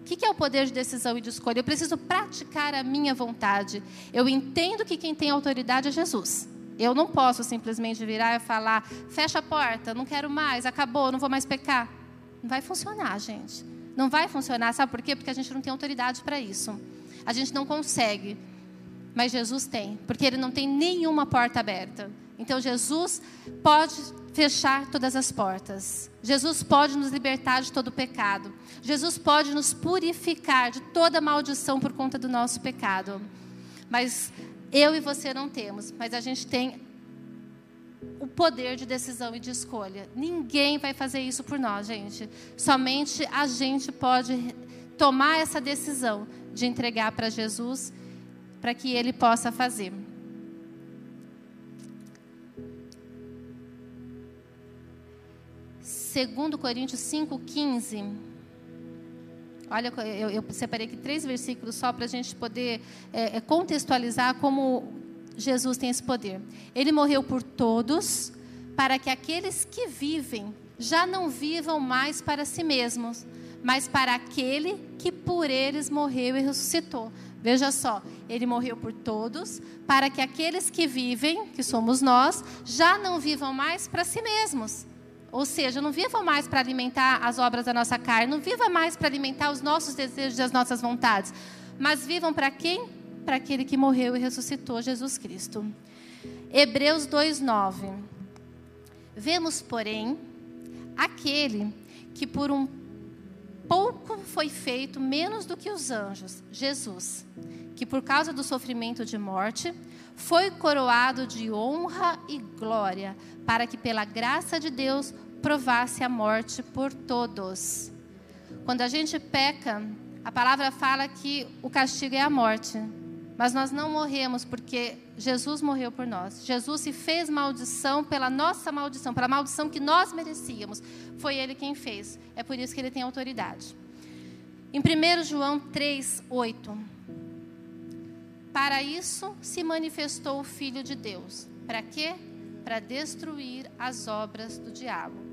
O que é o poder de decisão e de escolha? Eu preciso praticar a minha vontade. Eu entendo que quem tem autoridade é Jesus. Eu não posso simplesmente virar e falar: fecha a porta, não quero mais, acabou, não vou mais pecar. Não vai funcionar, gente. Não vai funcionar. Sabe por quê? Porque a gente não tem autoridade para isso. A gente não consegue. Mas Jesus tem, porque ele não tem nenhuma porta aberta. Então Jesus pode fechar todas as portas. Jesus pode nos libertar de todo pecado. Jesus pode nos purificar de toda maldição por conta do nosso pecado. Mas eu e você não temos, mas a gente tem o poder de decisão e de escolha. Ninguém vai fazer isso por nós, gente. Somente a gente pode tomar essa decisão de entregar para Jesus para que ele possa fazer. Segundo Coríntios 5:15 Olha, eu, eu, separei aqui três versículos só para a gente poder é, é, contextualizar como Jesus tem esse poder. Ele morreu por todos, para que aqueles que vivem já não vivam mais para si mesmos, mas para aquele que por eles morreu e ressuscitou. Veja só, ele morreu por todos, para que aqueles que vivem, que somos nós, já não vivam mais para si mesmos, ou seja, não viva mais para alimentar as obras da nossa carne, não viva mais para alimentar os nossos desejos e as nossas vontades, mas vivam para quem? Para aquele que morreu e ressuscitou, Jesus Cristo. Hebreus 2:9. Vemos, porém, aquele que por um pouco foi feito menos do que os anjos, Jesus, que por causa do sofrimento de morte foi coroado de honra e glória, para que pela graça de Deus provasse a morte por todos. Quando a gente peca, a palavra fala que o castigo é a morte. Mas nós não morremos porque Jesus morreu por nós. Jesus se fez maldição pela nossa maldição, pela maldição que nós merecíamos. Foi Ele quem fez. É por isso que Ele tem autoridade. Em 1 João 3, 8. Para isso se manifestou o Filho de Deus. Para quê? Para destruir as obras do diabo.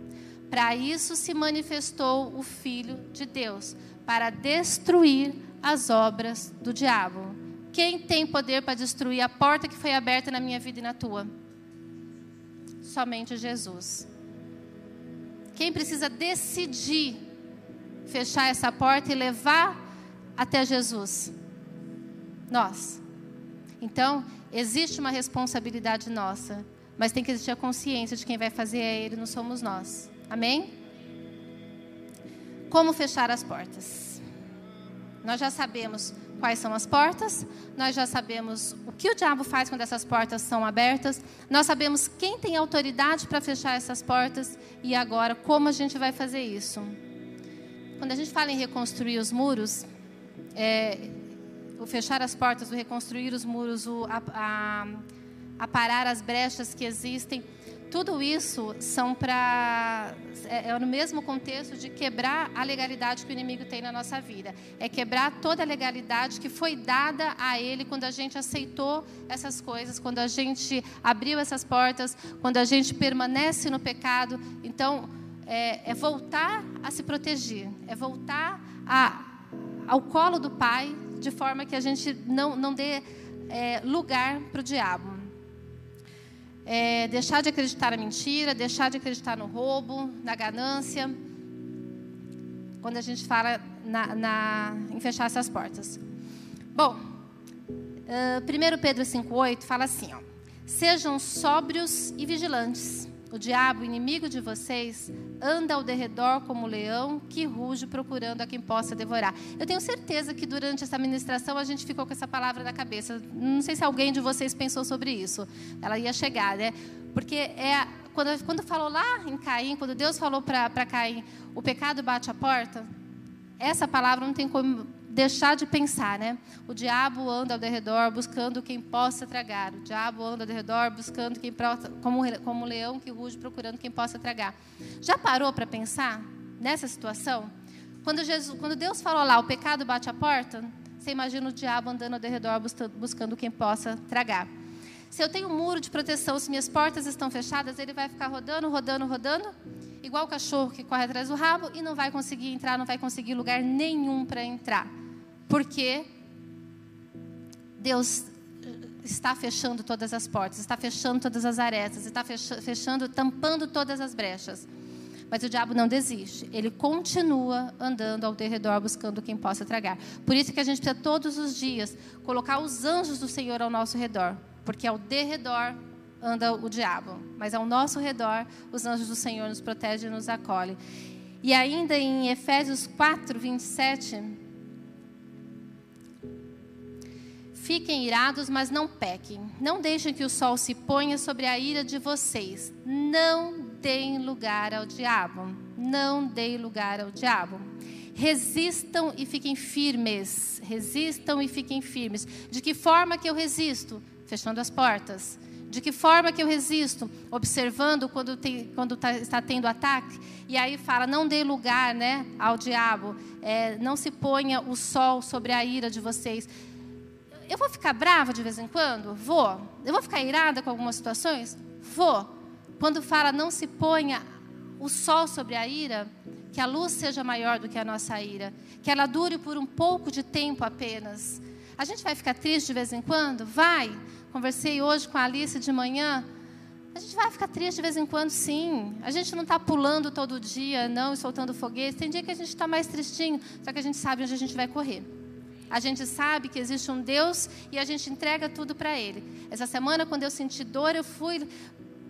Para isso se manifestou o Filho de Deus, para destruir as obras do diabo. Quem tem poder para destruir a porta que foi aberta na minha vida e na tua? Somente Jesus. Quem precisa decidir fechar essa porta e levar até Jesus? Nós. Então, existe uma responsabilidade nossa, mas tem que existir a consciência de quem vai fazer é Ele, não somos nós. Amém? Como fechar as portas? Nós já sabemos quais são as portas, nós já sabemos o que o diabo faz quando essas portas são abertas, nós sabemos quem tem autoridade para fechar essas portas e agora como a gente vai fazer isso. Quando a gente fala em reconstruir os muros, é, o fechar as portas, o reconstruir os muros, o, a, a, a parar as brechas que existem, tudo isso são para é, é, no mesmo contexto de quebrar a legalidade que o inimigo tem na nossa vida. É quebrar toda a legalidade que foi dada a ele quando a gente aceitou essas coisas, quando a gente abriu essas portas, quando a gente permanece no pecado. Então, é, é voltar a se proteger, é voltar a, ao colo do Pai, de forma que a gente não, não dê é, lugar para o diabo é, deixar de acreditar na mentira, deixar de acreditar no roubo, na ganância, quando a gente fala na, na, em fechar essas portas. Bom, uh, 1 Pedro 5,8 fala assim: ó, sejam sóbrios e vigilantes. O diabo, inimigo de vocês, anda ao derredor como um leão que ruge procurando a quem possa devorar. Eu tenho certeza que durante essa ministração a gente ficou com essa palavra na cabeça. Não sei se alguém de vocês pensou sobre isso. Ela ia chegar, né? Porque é quando, quando falou lá em Caim, quando Deus falou para Caim, o pecado bate a porta, essa palavra não tem como deixar de pensar, né? O diabo anda ao redor buscando quem possa tragar. O diabo anda ao redor buscando quem como como um leão que ruge procurando quem possa tragar. Já parou para pensar nessa situação? Quando Jesus, quando Deus falou lá, o pecado bate a porta, você imagina o diabo andando ao redor buscando quem possa tragar. Se eu tenho um muro de proteção, se minhas portas estão fechadas, ele vai ficar rodando, rodando, rodando, igual o cachorro que corre atrás do rabo e não vai conseguir entrar, não vai conseguir lugar nenhum para entrar. Porque Deus está fechando todas as portas, está fechando todas as arestas, está fechando, tampando todas as brechas. Mas o diabo não desiste. Ele continua andando ao redor buscando quem possa tragar. Por isso que a gente precisa todos os dias colocar os anjos do Senhor ao nosso redor, porque ao derredor anda o diabo, mas ao nosso redor os anjos do Senhor nos protegem e nos acolhem. E ainda em Efésios 4, 27, Fiquem irados, mas não pequem. Não deixem que o sol se ponha sobre a ira de vocês. Não deem lugar ao diabo. Não deem lugar ao diabo. Resistam e fiquem firmes. Resistam e fiquem firmes. De que forma que eu resisto? Fechando as portas. De que forma que eu resisto? Observando quando, tem, quando tá, está tendo ataque. E aí fala, não dê lugar né, ao diabo. É, não se ponha o sol sobre a ira de vocês eu vou ficar brava de vez em quando? Vou. Eu vou ficar irada com algumas situações? Vou. Quando fala não se ponha o sol sobre a ira, que a luz seja maior do que a nossa ira, que ela dure por um pouco de tempo apenas. A gente vai ficar triste de vez em quando? Vai. Conversei hoje com a Alice de manhã. A gente vai ficar triste de vez em quando, sim. A gente não está pulando todo dia, não, e soltando foguete. Tem dia que a gente está mais tristinho, só que a gente sabe onde a gente vai correr. A gente sabe que existe um Deus e a gente entrega tudo para Ele. Essa semana, quando eu senti dor, eu fui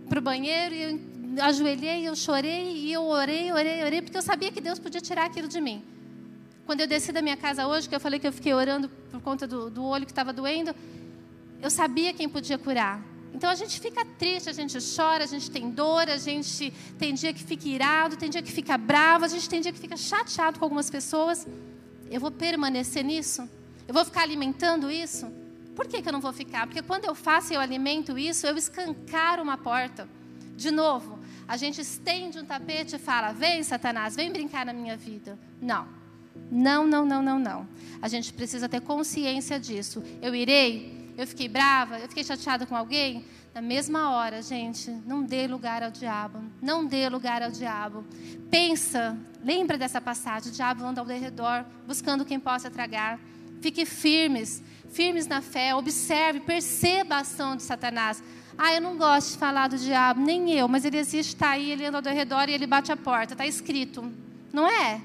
para o banheiro e eu ajoelhei, eu chorei e eu orei, orei, orei, porque eu sabia que Deus podia tirar aquilo de mim. Quando eu desci da minha casa hoje, que eu falei que eu fiquei orando por conta do, do olho que estava doendo, eu sabia quem podia curar. Então a gente fica triste, a gente chora, a gente tem dor, a gente tem dia que fica irado, tem dia que fica bravo, a gente tem dia que fica chateado com algumas pessoas. Eu vou permanecer nisso? Eu vou ficar alimentando isso? Por que, que eu não vou ficar? Porque quando eu faço e eu alimento isso, eu escancaro uma porta. De novo, a gente estende um tapete e fala: Vem, Satanás, vem brincar na minha vida. Não. Não, não, não, não, não. A gente precisa ter consciência disso. Eu irei, eu fiquei brava, eu fiquei chateada com alguém. Na mesma hora, gente, não dê lugar ao diabo. Não dê lugar ao diabo. Pensa, lembra dessa passagem: o diabo anda ao redor, buscando quem possa tragar. Fique firmes, firmes na fé. Observe, perceba a ação de Satanás. Ah, eu não gosto de falar do diabo, nem eu, mas ele existe, está aí, ele anda ao redor e ele bate a porta. Está escrito, não é?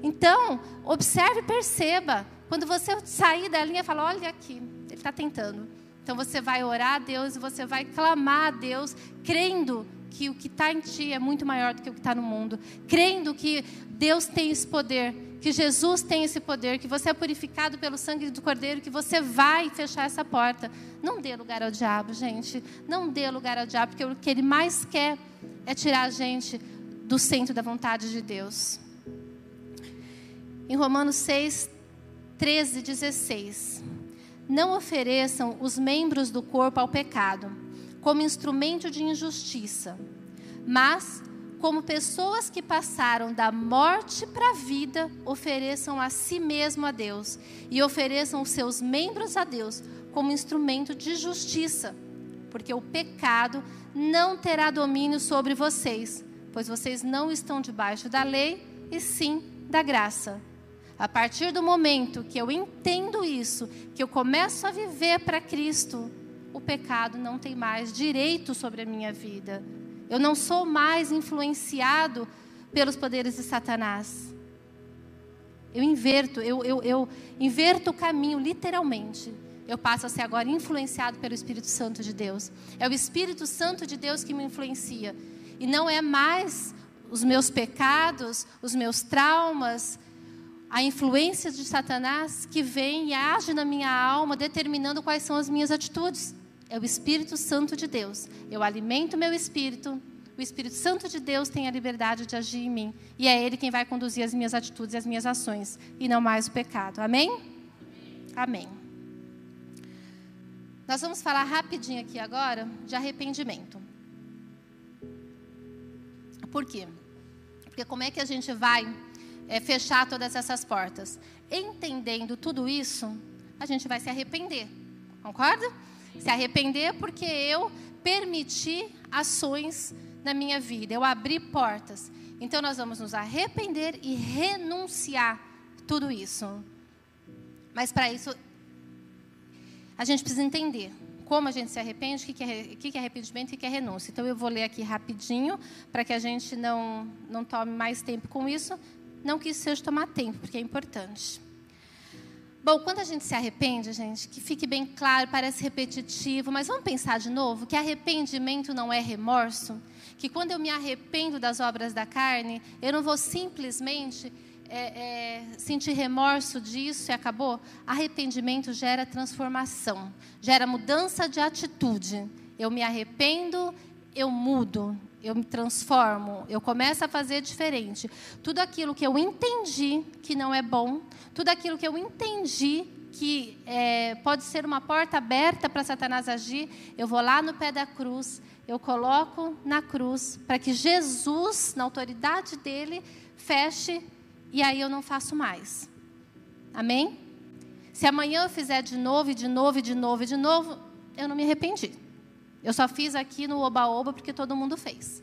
Então, observe e perceba. Quando você sair da linha, fala: olha aqui, ele está tentando. Então você vai orar a Deus e você vai clamar a Deus, crendo que o que está em ti é muito maior do que o que está no mundo, crendo que Deus tem esse poder, que Jesus tem esse poder, que você é purificado pelo sangue do Cordeiro, que você vai fechar essa porta. Não dê lugar ao diabo, gente. Não dê lugar ao diabo, porque o que ele mais quer é tirar a gente do centro da vontade de Deus. Em Romanos 6, 13, 16. Não ofereçam os membros do corpo ao pecado, como instrumento de injustiça, mas, como pessoas que passaram da morte para a vida, ofereçam a si mesmo a Deus e ofereçam os seus membros a Deus como instrumento de justiça, porque o pecado não terá domínio sobre vocês, pois vocês não estão debaixo da lei, e sim da graça. A partir do momento que eu entendo isso, que eu começo a viver para Cristo, o pecado não tem mais direito sobre a minha vida. Eu não sou mais influenciado pelos poderes de Satanás. Eu inverto, eu, eu, eu inverto o caminho, literalmente. Eu passo a ser agora influenciado pelo Espírito Santo de Deus. É o Espírito Santo de Deus que me influencia. E não é mais os meus pecados, os meus traumas, a influência de Satanás que vem e age na minha alma, determinando quais são as minhas atitudes. É o Espírito Santo de Deus. Eu alimento meu espírito, o Espírito Santo de Deus tem a liberdade de agir em mim. E é Ele quem vai conduzir as minhas atitudes e as minhas ações, e não mais o pecado. Amém? Amém. Nós vamos falar rapidinho aqui agora de arrependimento. Por quê? Porque como é que a gente vai é, fechar todas essas portas? Entendendo tudo isso, a gente vai se arrepender. Concorda? Se arrepender porque eu permiti ações na minha vida, eu abri portas. Então nós vamos nos arrepender e renunciar tudo isso. Mas para isso a gente precisa entender como a gente se arrepende, o que é, arrependimento e o que é renúncia. Então eu vou ler aqui rapidinho para que a gente não não tome mais tempo com isso. Não que isso seja tomar tempo, porque é importante. Bom, quando a gente se arrepende, gente, que fique bem claro, parece repetitivo, mas vamos pensar de novo que arrependimento não é remorso que quando eu me arrependo das obras da carne, eu não vou simplesmente é, é, sentir remorso disso e acabou. Arrependimento gera transformação, gera mudança de atitude. Eu me arrependo, eu mudo, eu me transformo, eu começo a fazer diferente. Tudo aquilo que eu entendi que não é bom, tudo aquilo que eu entendi que é, pode ser uma porta aberta para Satanás agir, eu vou lá no pé da cruz, eu coloco na cruz para que Jesus, na autoridade dele, feche e aí eu não faço mais. Amém? Se amanhã eu fizer de novo, e de novo, e de novo, e de novo, eu não me arrependi. Eu só fiz aqui no oba-oba porque todo mundo fez.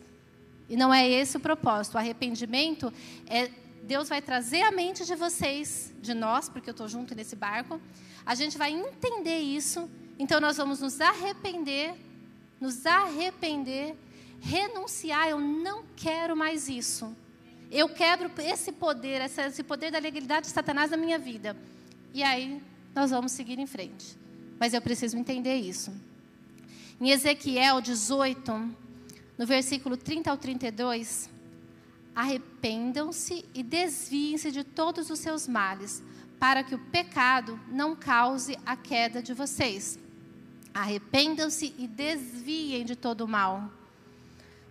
E não é esse o propósito. O arrependimento é Deus vai trazer a mente de vocês, de nós, porque eu estou junto nesse barco. A gente vai entender isso. Então nós vamos nos arrepender nos arrepender, renunciar, eu não quero mais isso. Eu quebro esse poder, esse poder da legalidade de Satanás na minha vida. E aí nós vamos seguir em frente. Mas eu preciso entender isso. Em Ezequiel 18, no versículo 30 ao 32, arrependam-se e desviem-se de todos os seus males, para que o pecado não cause a queda de vocês. Arrependam-se e desviem de todo o mal,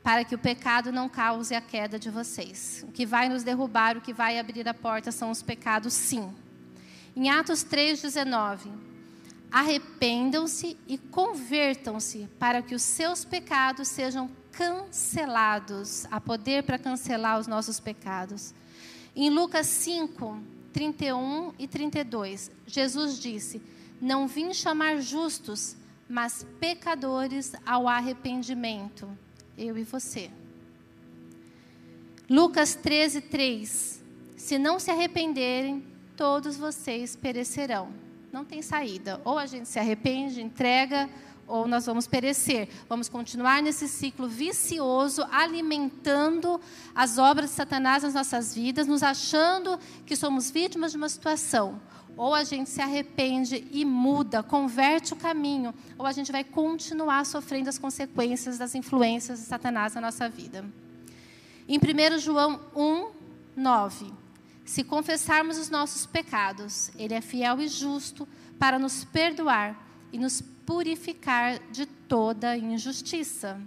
para que o pecado não cause a queda de vocês. O que vai nos derrubar, o que vai abrir a porta são os pecados, sim. Em Atos 3,19: Arrependam-se e convertam-se, para que os seus pecados sejam cancelados. Há poder para cancelar os nossos pecados. Em Lucas 5, 31 e 32, Jesus disse: Não vim chamar justos, mas pecadores ao arrependimento. Eu e você. Lucas 13, 3. Se não se arrependerem, todos vocês perecerão. Não tem saída. Ou a gente se arrepende, entrega, ou nós vamos perecer. Vamos continuar nesse ciclo vicioso, alimentando as obras de Satanás nas nossas vidas, nos achando que somos vítimas de uma situação ou a gente se arrepende e muda, converte o caminho, ou a gente vai continuar sofrendo as consequências das influências de Satanás na nossa vida. Em 1 João 1, 9. Se confessarmos os nossos pecados, Ele é fiel e justo para nos perdoar e nos purificar de toda injustiça.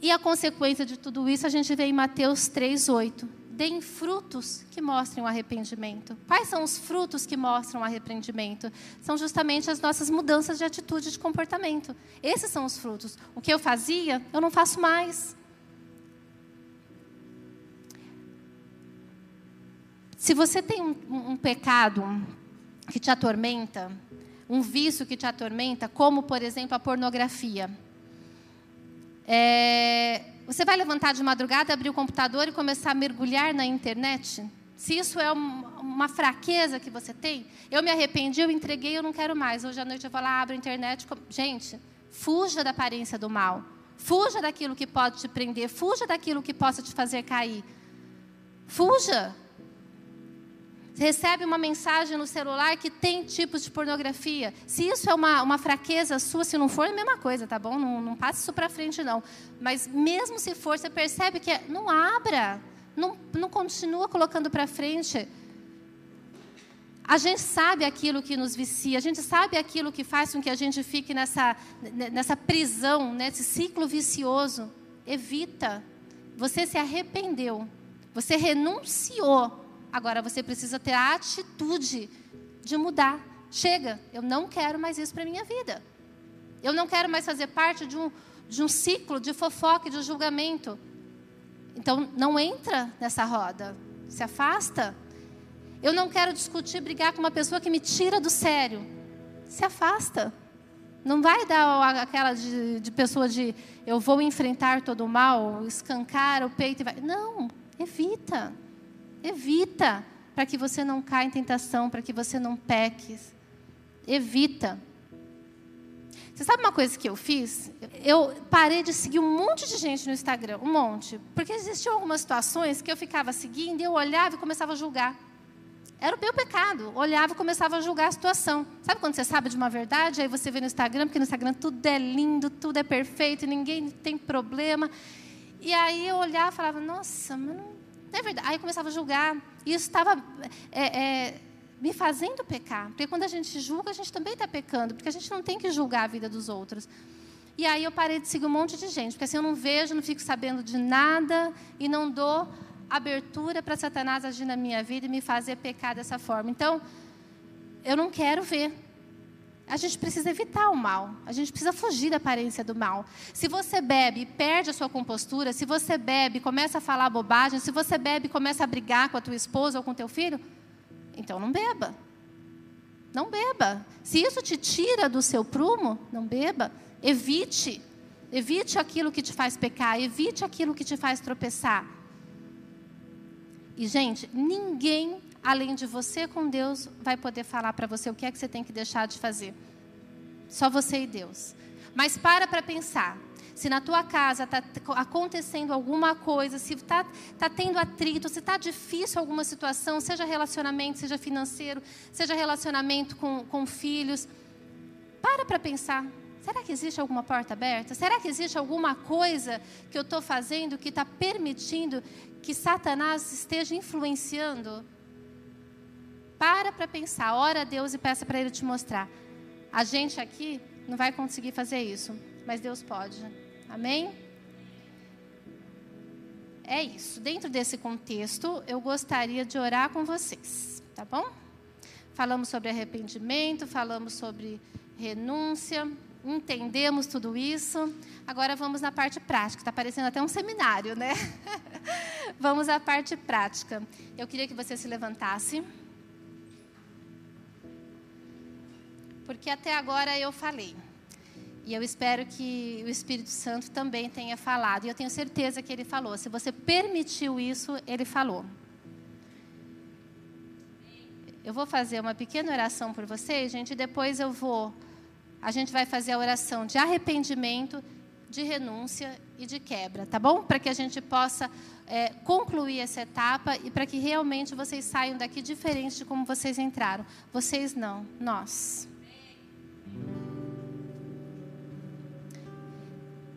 E a consequência de tudo isso a gente vê em Mateus 3, 8 deem frutos que mostrem o arrependimento. Quais são os frutos que mostram o arrependimento? São justamente as nossas mudanças de atitude e de comportamento. Esses são os frutos. O que eu fazia, eu não faço mais. Se você tem um, um pecado que te atormenta, um vício que te atormenta, como, por exemplo, a pornografia, é, você vai levantar de madrugada, abrir o computador e começar a mergulhar na internet? Se isso é uma fraqueza que você tem, eu me arrependi, eu entreguei, eu não quero mais. Hoje à noite eu vou lá, abro a internet. Gente, fuja da aparência do mal. Fuja daquilo que pode te prender. Fuja daquilo que possa te fazer cair. Fuja. Recebe uma mensagem no celular que tem tipos de pornografia. Se isso é uma, uma fraqueza sua, se não for, é a mesma coisa, tá bom? Não, não passe isso para frente, não. Mas mesmo se for, você percebe que é, não abra, não, não continua colocando para frente. A gente sabe aquilo que nos vicia, a gente sabe aquilo que faz com que a gente fique nessa, nessa prisão, nesse ciclo vicioso. Evita. Você se arrependeu, você renunciou Agora você precisa ter a atitude de mudar. Chega, eu não quero mais isso para minha vida. Eu não quero mais fazer parte de um, de um ciclo de fofoca e de julgamento. Então, não entra nessa roda. Se afasta. Eu não quero discutir, brigar com uma pessoa que me tira do sério. Se afasta. Não vai dar aquela de, de pessoa de eu vou enfrentar todo o mal, escancar o peito e vai. Não, evita. Evita, para que você não caia em tentação, para que você não peque. Evita. Você sabe uma coisa que eu fiz? Eu parei de seguir um monte de gente no Instagram, um monte. Porque existiam algumas situações que eu ficava seguindo eu olhava e começava a julgar. Era o meu pecado. Olhava e começava a julgar a situação. Sabe quando você sabe de uma verdade, aí você vê no Instagram, porque no Instagram tudo é lindo, tudo é perfeito, ninguém tem problema. E aí eu olhava e falava, nossa, mas não não é verdade. Aí eu começava a julgar. E isso estava é, é, me fazendo pecar. Porque quando a gente julga, a gente também está pecando. Porque a gente não tem que julgar a vida dos outros. E aí eu parei de seguir um monte de gente. Porque assim eu não vejo, não fico sabendo de nada. E não dou abertura para Satanás agir na minha vida e me fazer pecar dessa forma. Então, eu não quero ver. A gente precisa evitar o mal. A gente precisa fugir da aparência do mal. Se você bebe e perde a sua compostura, se você bebe começa a falar bobagem, se você bebe começa a brigar com a tua esposa ou com o teu filho, então não beba. Não beba. Se isso te tira do seu prumo, não beba. Evite. Evite aquilo que te faz pecar, evite aquilo que te faz tropeçar. E, gente, ninguém além de você com Deus, vai poder falar para você o que é que você tem que deixar de fazer. Só você e Deus. Mas para para pensar. Se na tua casa está acontecendo alguma coisa, se está tá tendo atrito, se está difícil alguma situação, seja relacionamento, seja financeiro, seja relacionamento com, com filhos, para para pensar. Será que existe alguma porta aberta? Será que existe alguma coisa que eu estou fazendo que está permitindo que Satanás esteja influenciando para para pensar, ora a Deus e peça para Ele te mostrar. A gente aqui não vai conseguir fazer isso, mas Deus pode. Amém? É isso. Dentro desse contexto, eu gostaria de orar com vocês, tá bom? Falamos sobre arrependimento, falamos sobre renúncia, entendemos tudo isso. Agora vamos na parte prática. Está parecendo até um seminário, né? vamos à parte prática. Eu queria que você se levantasse. Porque até agora eu falei. E eu espero que o Espírito Santo também tenha falado. E eu tenho certeza que ele falou. Se você permitiu isso, ele falou. Eu vou fazer uma pequena oração por vocês, gente, e depois eu vou. A gente vai fazer a oração de arrependimento, de renúncia e de quebra, tá bom? Para que a gente possa é, concluir essa etapa e para que realmente vocês saiam daqui diferente de como vocês entraram. Vocês não, nós.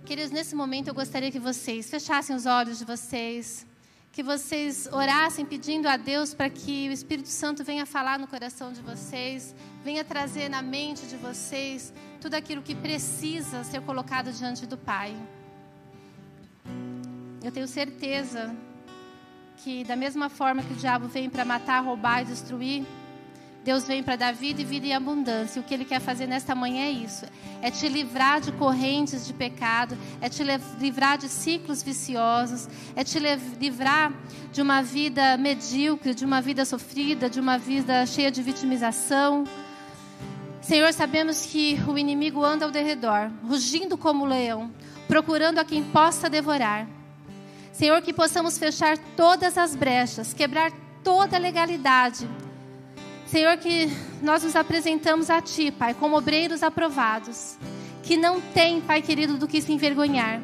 Queridos, nesse momento eu gostaria que vocês fechassem os olhos de vocês, que vocês orassem pedindo a Deus para que o Espírito Santo venha falar no coração de vocês, venha trazer na mente de vocês tudo aquilo que precisa ser colocado diante do Pai. Eu tenho certeza que, da mesma forma que o diabo vem para matar, roubar e destruir, Deus vem para dar vida e vida em abundância. E o que Ele quer fazer nesta manhã é isso: é te livrar de correntes de pecado, é te livrar de ciclos viciosos, é te livrar de uma vida medíocre, de uma vida sofrida, de uma vida cheia de vitimização. Senhor, sabemos que o inimigo anda ao derredor, rugindo como leão, procurando a quem possa devorar. Senhor, que possamos fechar todas as brechas, quebrar toda legalidade Senhor, que nós nos apresentamos a Ti, Pai, como obreiros aprovados, que não tem, Pai querido, do que se envergonhar,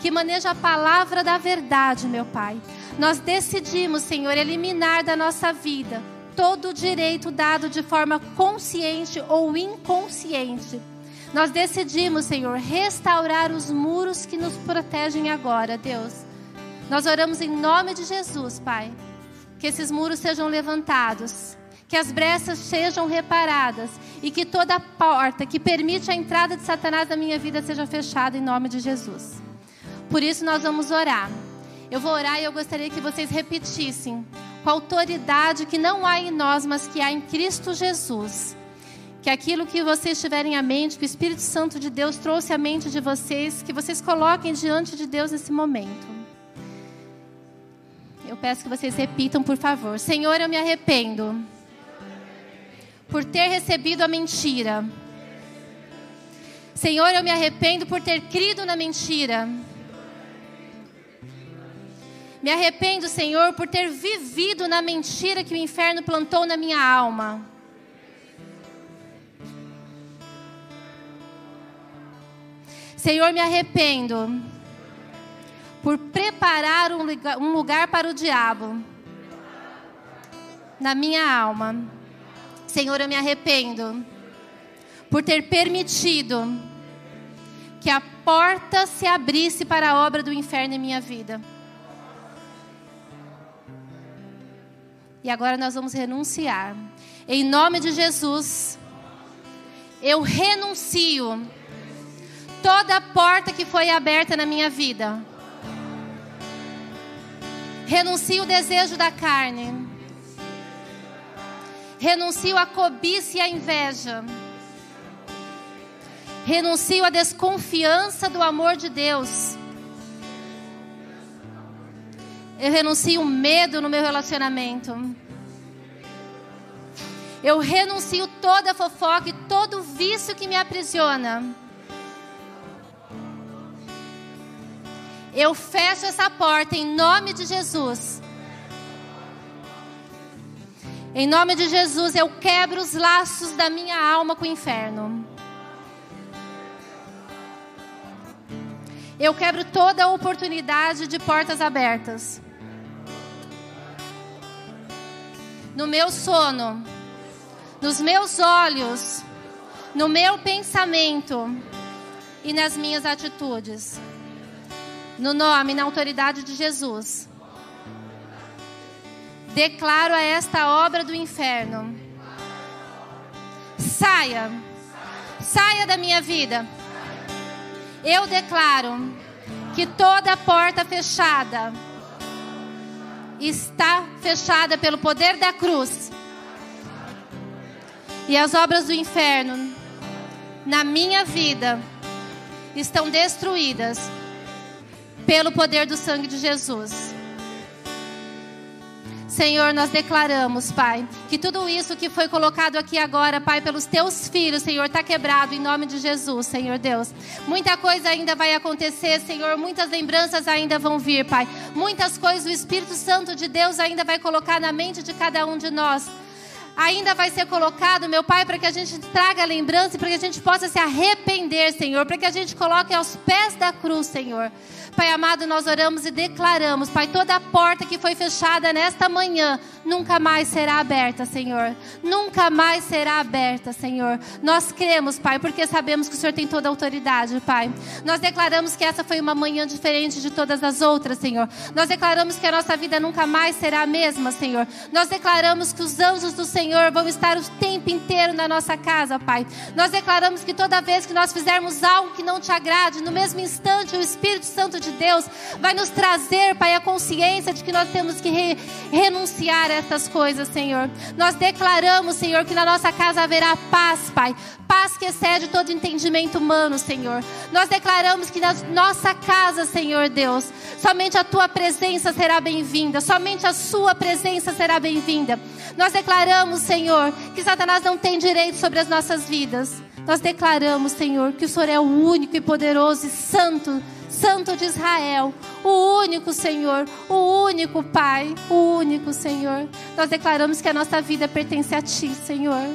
que maneja a palavra da verdade, meu Pai. Nós decidimos, Senhor, eliminar da nossa vida todo o direito dado de forma consciente ou inconsciente. Nós decidimos, Senhor, restaurar os muros que nos protegem agora, Deus. Nós oramos em nome de Jesus, Pai, que esses muros sejam levantados, que as brechas sejam reparadas e que toda porta que permite a entrada de Satanás na minha vida seja fechada em nome de Jesus. Por isso nós vamos orar. Eu vou orar e eu gostaria que vocês repetissem com a autoridade que não há em nós, mas que há em Cristo Jesus. Que aquilo que vocês tiverem à mente, que o Espírito Santo de Deus trouxe à mente de vocês, que vocês coloquem diante de Deus nesse momento. Eu peço que vocês repitam, por favor. Senhor, eu me arrependo por ter recebido a mentira. Senhor, eu me arrependo por ter crido na mentira. Me arrependo, Senhor, por ter vivido na mentira que o inferno plantou na minha alma. Senhor, me arrependo por preparar um lugar, para o diabo na minha alma. Senhor, eu me arrependo por ter permitido que a porta se abrisse para a obra do inferno em minha vida. E agora nós vamos renunciar. Em nome de Jesus, eu renuncio toda porta que foi aberta na minha vida. Renuncio o desejo da carne. Renuncio a cobiça e a inveja. Renuncio a desconfiança do amor de Deus. Eu renuncio medo no meu relacionamento. Eu renuncio toda fofoca e todo vício que me aprisiona. Eu fecho essa porta em nome de Jesus. Em nome de Jesus, eu quebro os laços da minha alma com o inferno. Eu quebro toda oportunidade de portas abertas. no meu sono, nos meus olhos, no meu pensamento e nas minhas atitudes. No nome e na autoridade de Jesus. Declaro a esta obra do inferno: saia, saia da minha vida. Eu declaro que toda porta fechada, está fechada pelo poder da cruz. E as obras do inferno na minha vida estão destruídas pelo poder do sangue de Jesus. Senhor, nós declaramos, Pai, que tudo isso que foi colocado aqui agora, Pai, pelos teus filhos, Senhor, está quebrado em nome de Jesus, Senhor Deus. Muita coisa ainda vai acontecer, Senhor, muitas lembranças ainda vão vir, Pai. Muitas coisas o Espírito Santo de Deus ainda vai colocar na mente de cada um de nós ainda vai ser colocado, meu Pai, para que a gente traga a lembrança para que a gente possa se arrepender, Senhor, para que a gente coloque aos pés da cruz, Senhor. Pai amado, nós oramos e declaramos, Pai, toda a porta que foi fechada nesta manhã nunca mais será aberta, Senhor. Nunca mais será aberta, Senhor. Nós cremos, Pai, porque sabemos que o Senhor tem toda a autoridade, Pai. Nós declaramos que essa foi uma manhã diferente de todas as outras, Senhor. Nós declaramos que a nossa vida nunca mais será a mesma, Senhor. Nós declaramos que os anjos do Senhor vão estar o tempo inteiro na nossa casa, Pai. Nós declaramos que toda vez que nós fizermos algo que não te agrade, no mesmo instante o Espírito Santo de de Deus vai nos trazer, Pai, a consciência de que nós temos que re renunciar a essas coisas, Senhor. Nós declaramos, Senhor, que na nossa casa haverá paz, Pai. Paz que excede todo entendimento humano, Senhor. Nós declaramos que na nossa casa, Senhor Deus, somente a tua presença será bem-vinda, somente a sua presença será bem-vinda. Nós declaramos, Senhor, que Satanás não tem direito sobre as nossas vidas. Nós declaramos, Senhor, que o Senhor é o único e poderoso e santo Santo de Israel, o único Senhor, o único Pai, o único Senhor. Nós declaramos que a nossa vida pertence a Ti, Senhor.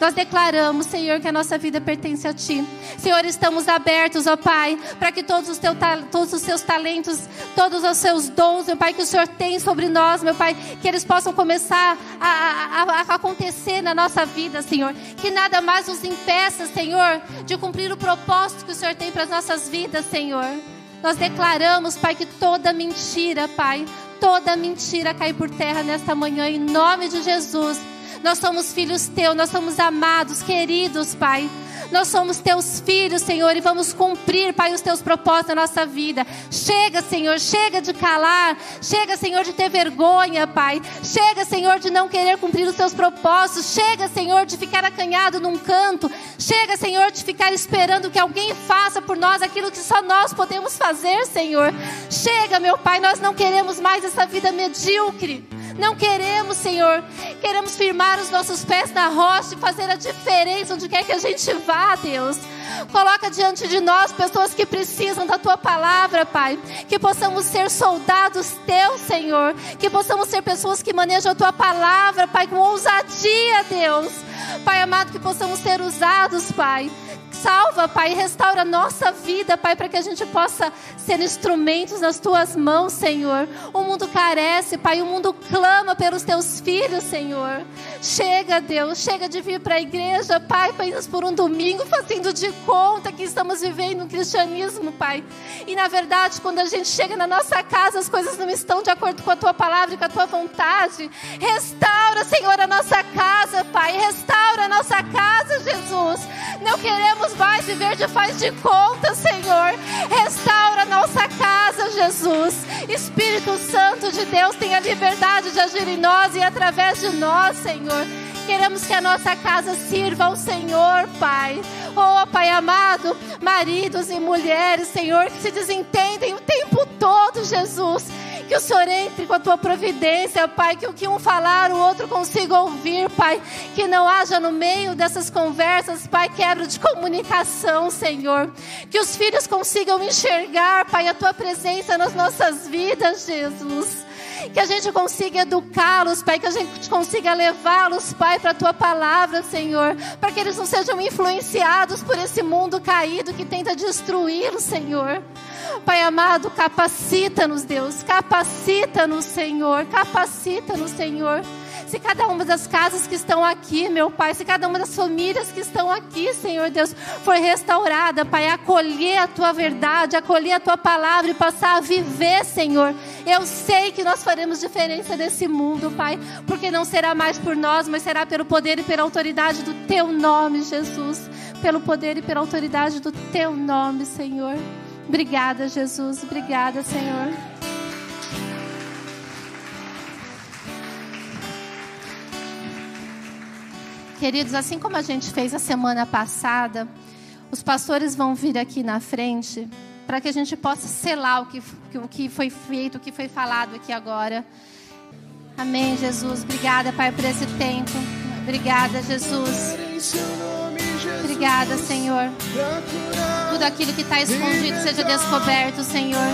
Nós declaramos, Senhor, que a nossa vida pertence a Ti. Senhor, estamos abertos, ó Pai, para que todos os, teu, todos os seus talentos, todos os seus dons, meu Pai, que o Senhor tem sobre nós, meu Pai, que eles possam começar a, a, a acontecer na nossa vida, Senhor. Que nada mais nos impeça, Senhor, de cumprir o propósito que o Senhor tem para as nossas vidas, Senhor. Nós declaramos, Pai, que toda mentira, Pai, toda mentira cai por terra nesta manhã, em nome de Jesus. Nós somos filhos teus, nós somos amados, queridos, Pai. Nós somos teus filhos, Senhor, e vamos cumprir, Pai, os teus propósitos na nossa vida. Chega, Senhor, chega de calar. Chega, Senhor, de ter vergonha, Pai. Chega, Senhor, de não querer cumprir os teus propósitos. Chega, Senhor, de ficar acanhado num canto. Chega, Senhor, de ficar esperando que alguém faça por nós aquilo que só nós podemos fazer, Senhor. Chega, meu Pai, nós não queremos mais essa vida medíocre. Não queremos, Senhor. Queremos firmar os nossos pés na rocha e fazer a diferença onde quer que a gente vá, Deus. Coloca diante de nós pessoas que precisam da tua palavra, Pai. Que possamos ser soldados teus, Senhor. Que possamos ser pessoas que manejam a tua palavra, Pai, com ousadia, Deus. Pai amado, que possamos ser usados, Pai salva, Pai, restaura a nossa vida, Pai, para que a gente possa ser instrumentos nas tuas mãos, Senhor. O mundo carece, Pai, o mundo clama pelos teus filhos, Senhor. Chega, Deus, chega de vir para a igreja, Pai, apenas por um domingo, fazendo de conta que estamos vivendo um cristianismo, Pai. E na verdade, quando a gente chega na nossa casa, as coisas não estão de acordo com a tua palavra e com a tua vontade. Restaura, Senhor, a nossa casa, Pai. Restaura a nossa casa, Jesus. Não queremos mais viver de faz de conta, Senhor. Restaura nossa casa, Jesus. Espírito Santo de Deus, tenha liberdade de agir em nós e através de nós, Senhor. Queremos que a nossa casa sirva ao Senhor, Pai. Oh, Pai amado, maridos e mulheres, Senhor, que se desentendem o tempo todo, Jesus que o Senhor entre com a tua providência, Pai. Que o que um falar, o outro consiga ouvir, Pai. Que não haja no meio dessas conversas, Pai, quebra de comunicação, Senhor. Que os filhos consigam enxergar, Pai, a tua presença nas nossas vidas, Jesus que a gente consiga educá-los, Pai, que a gente consiga levá-los, Pai, para a tua palavra, Senhor, para que eles não sejam influenciados por esse mundo caído que tenta destruí-los, Senhor. Pai amado, capacita-nos, Deus, capacita-nos, Senhor, capacita-nos, Senhor. Se cada uma das casas que estão aqui, meu Pai, se cada uma das famílias que estão aqui, Senhor Deus, for restaurada, Pai, acolher a tua verdade, acolher a tua palavra e passar a viver, Senhor. Eu sei que nós faremos diferença nesse mundo, Pai, porque não será mais por nós, mas será pelo poder e pela autoridade do teu nome, Jesus. Pelo poder e pela autoridade do teu nome, Senhor. Obrigada, Jesus. Obrigada, Senhor. Queridos, assim como a gente fez a semana passada, os pastores vão vir aqui na frente para que a gente possa selar o que, o que foi feito, o que foi falado aqui agora. Amém, Jesus. Obrigada, Pai, por esse tempo. Obrigada, Jesus. Obrigada, Senhor. Tudo aquilo que está escondido seja descoberto, Senhor.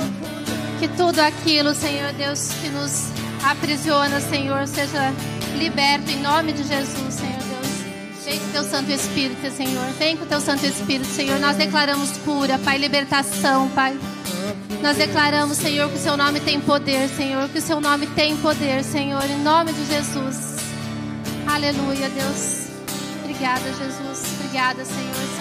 Que tudo aquilo, Senhor Deus, que nos aprisiona, Senhor, seja liberto em nome de Jesus, Senhor. Vem com teu Santo Espírito, Senhor. Vem com teu Santo Espírito, Senhor. Nós declaramos cura, Pai, libertação, Pai. Nós declaramos, Senhor, que o seu nome tem poder, Senhor. Que o seu nome tem poder, Senhor. Em nome de Jesus. Aleluia, Deus. Obrigada, Jesus. Obrigada, Senhor.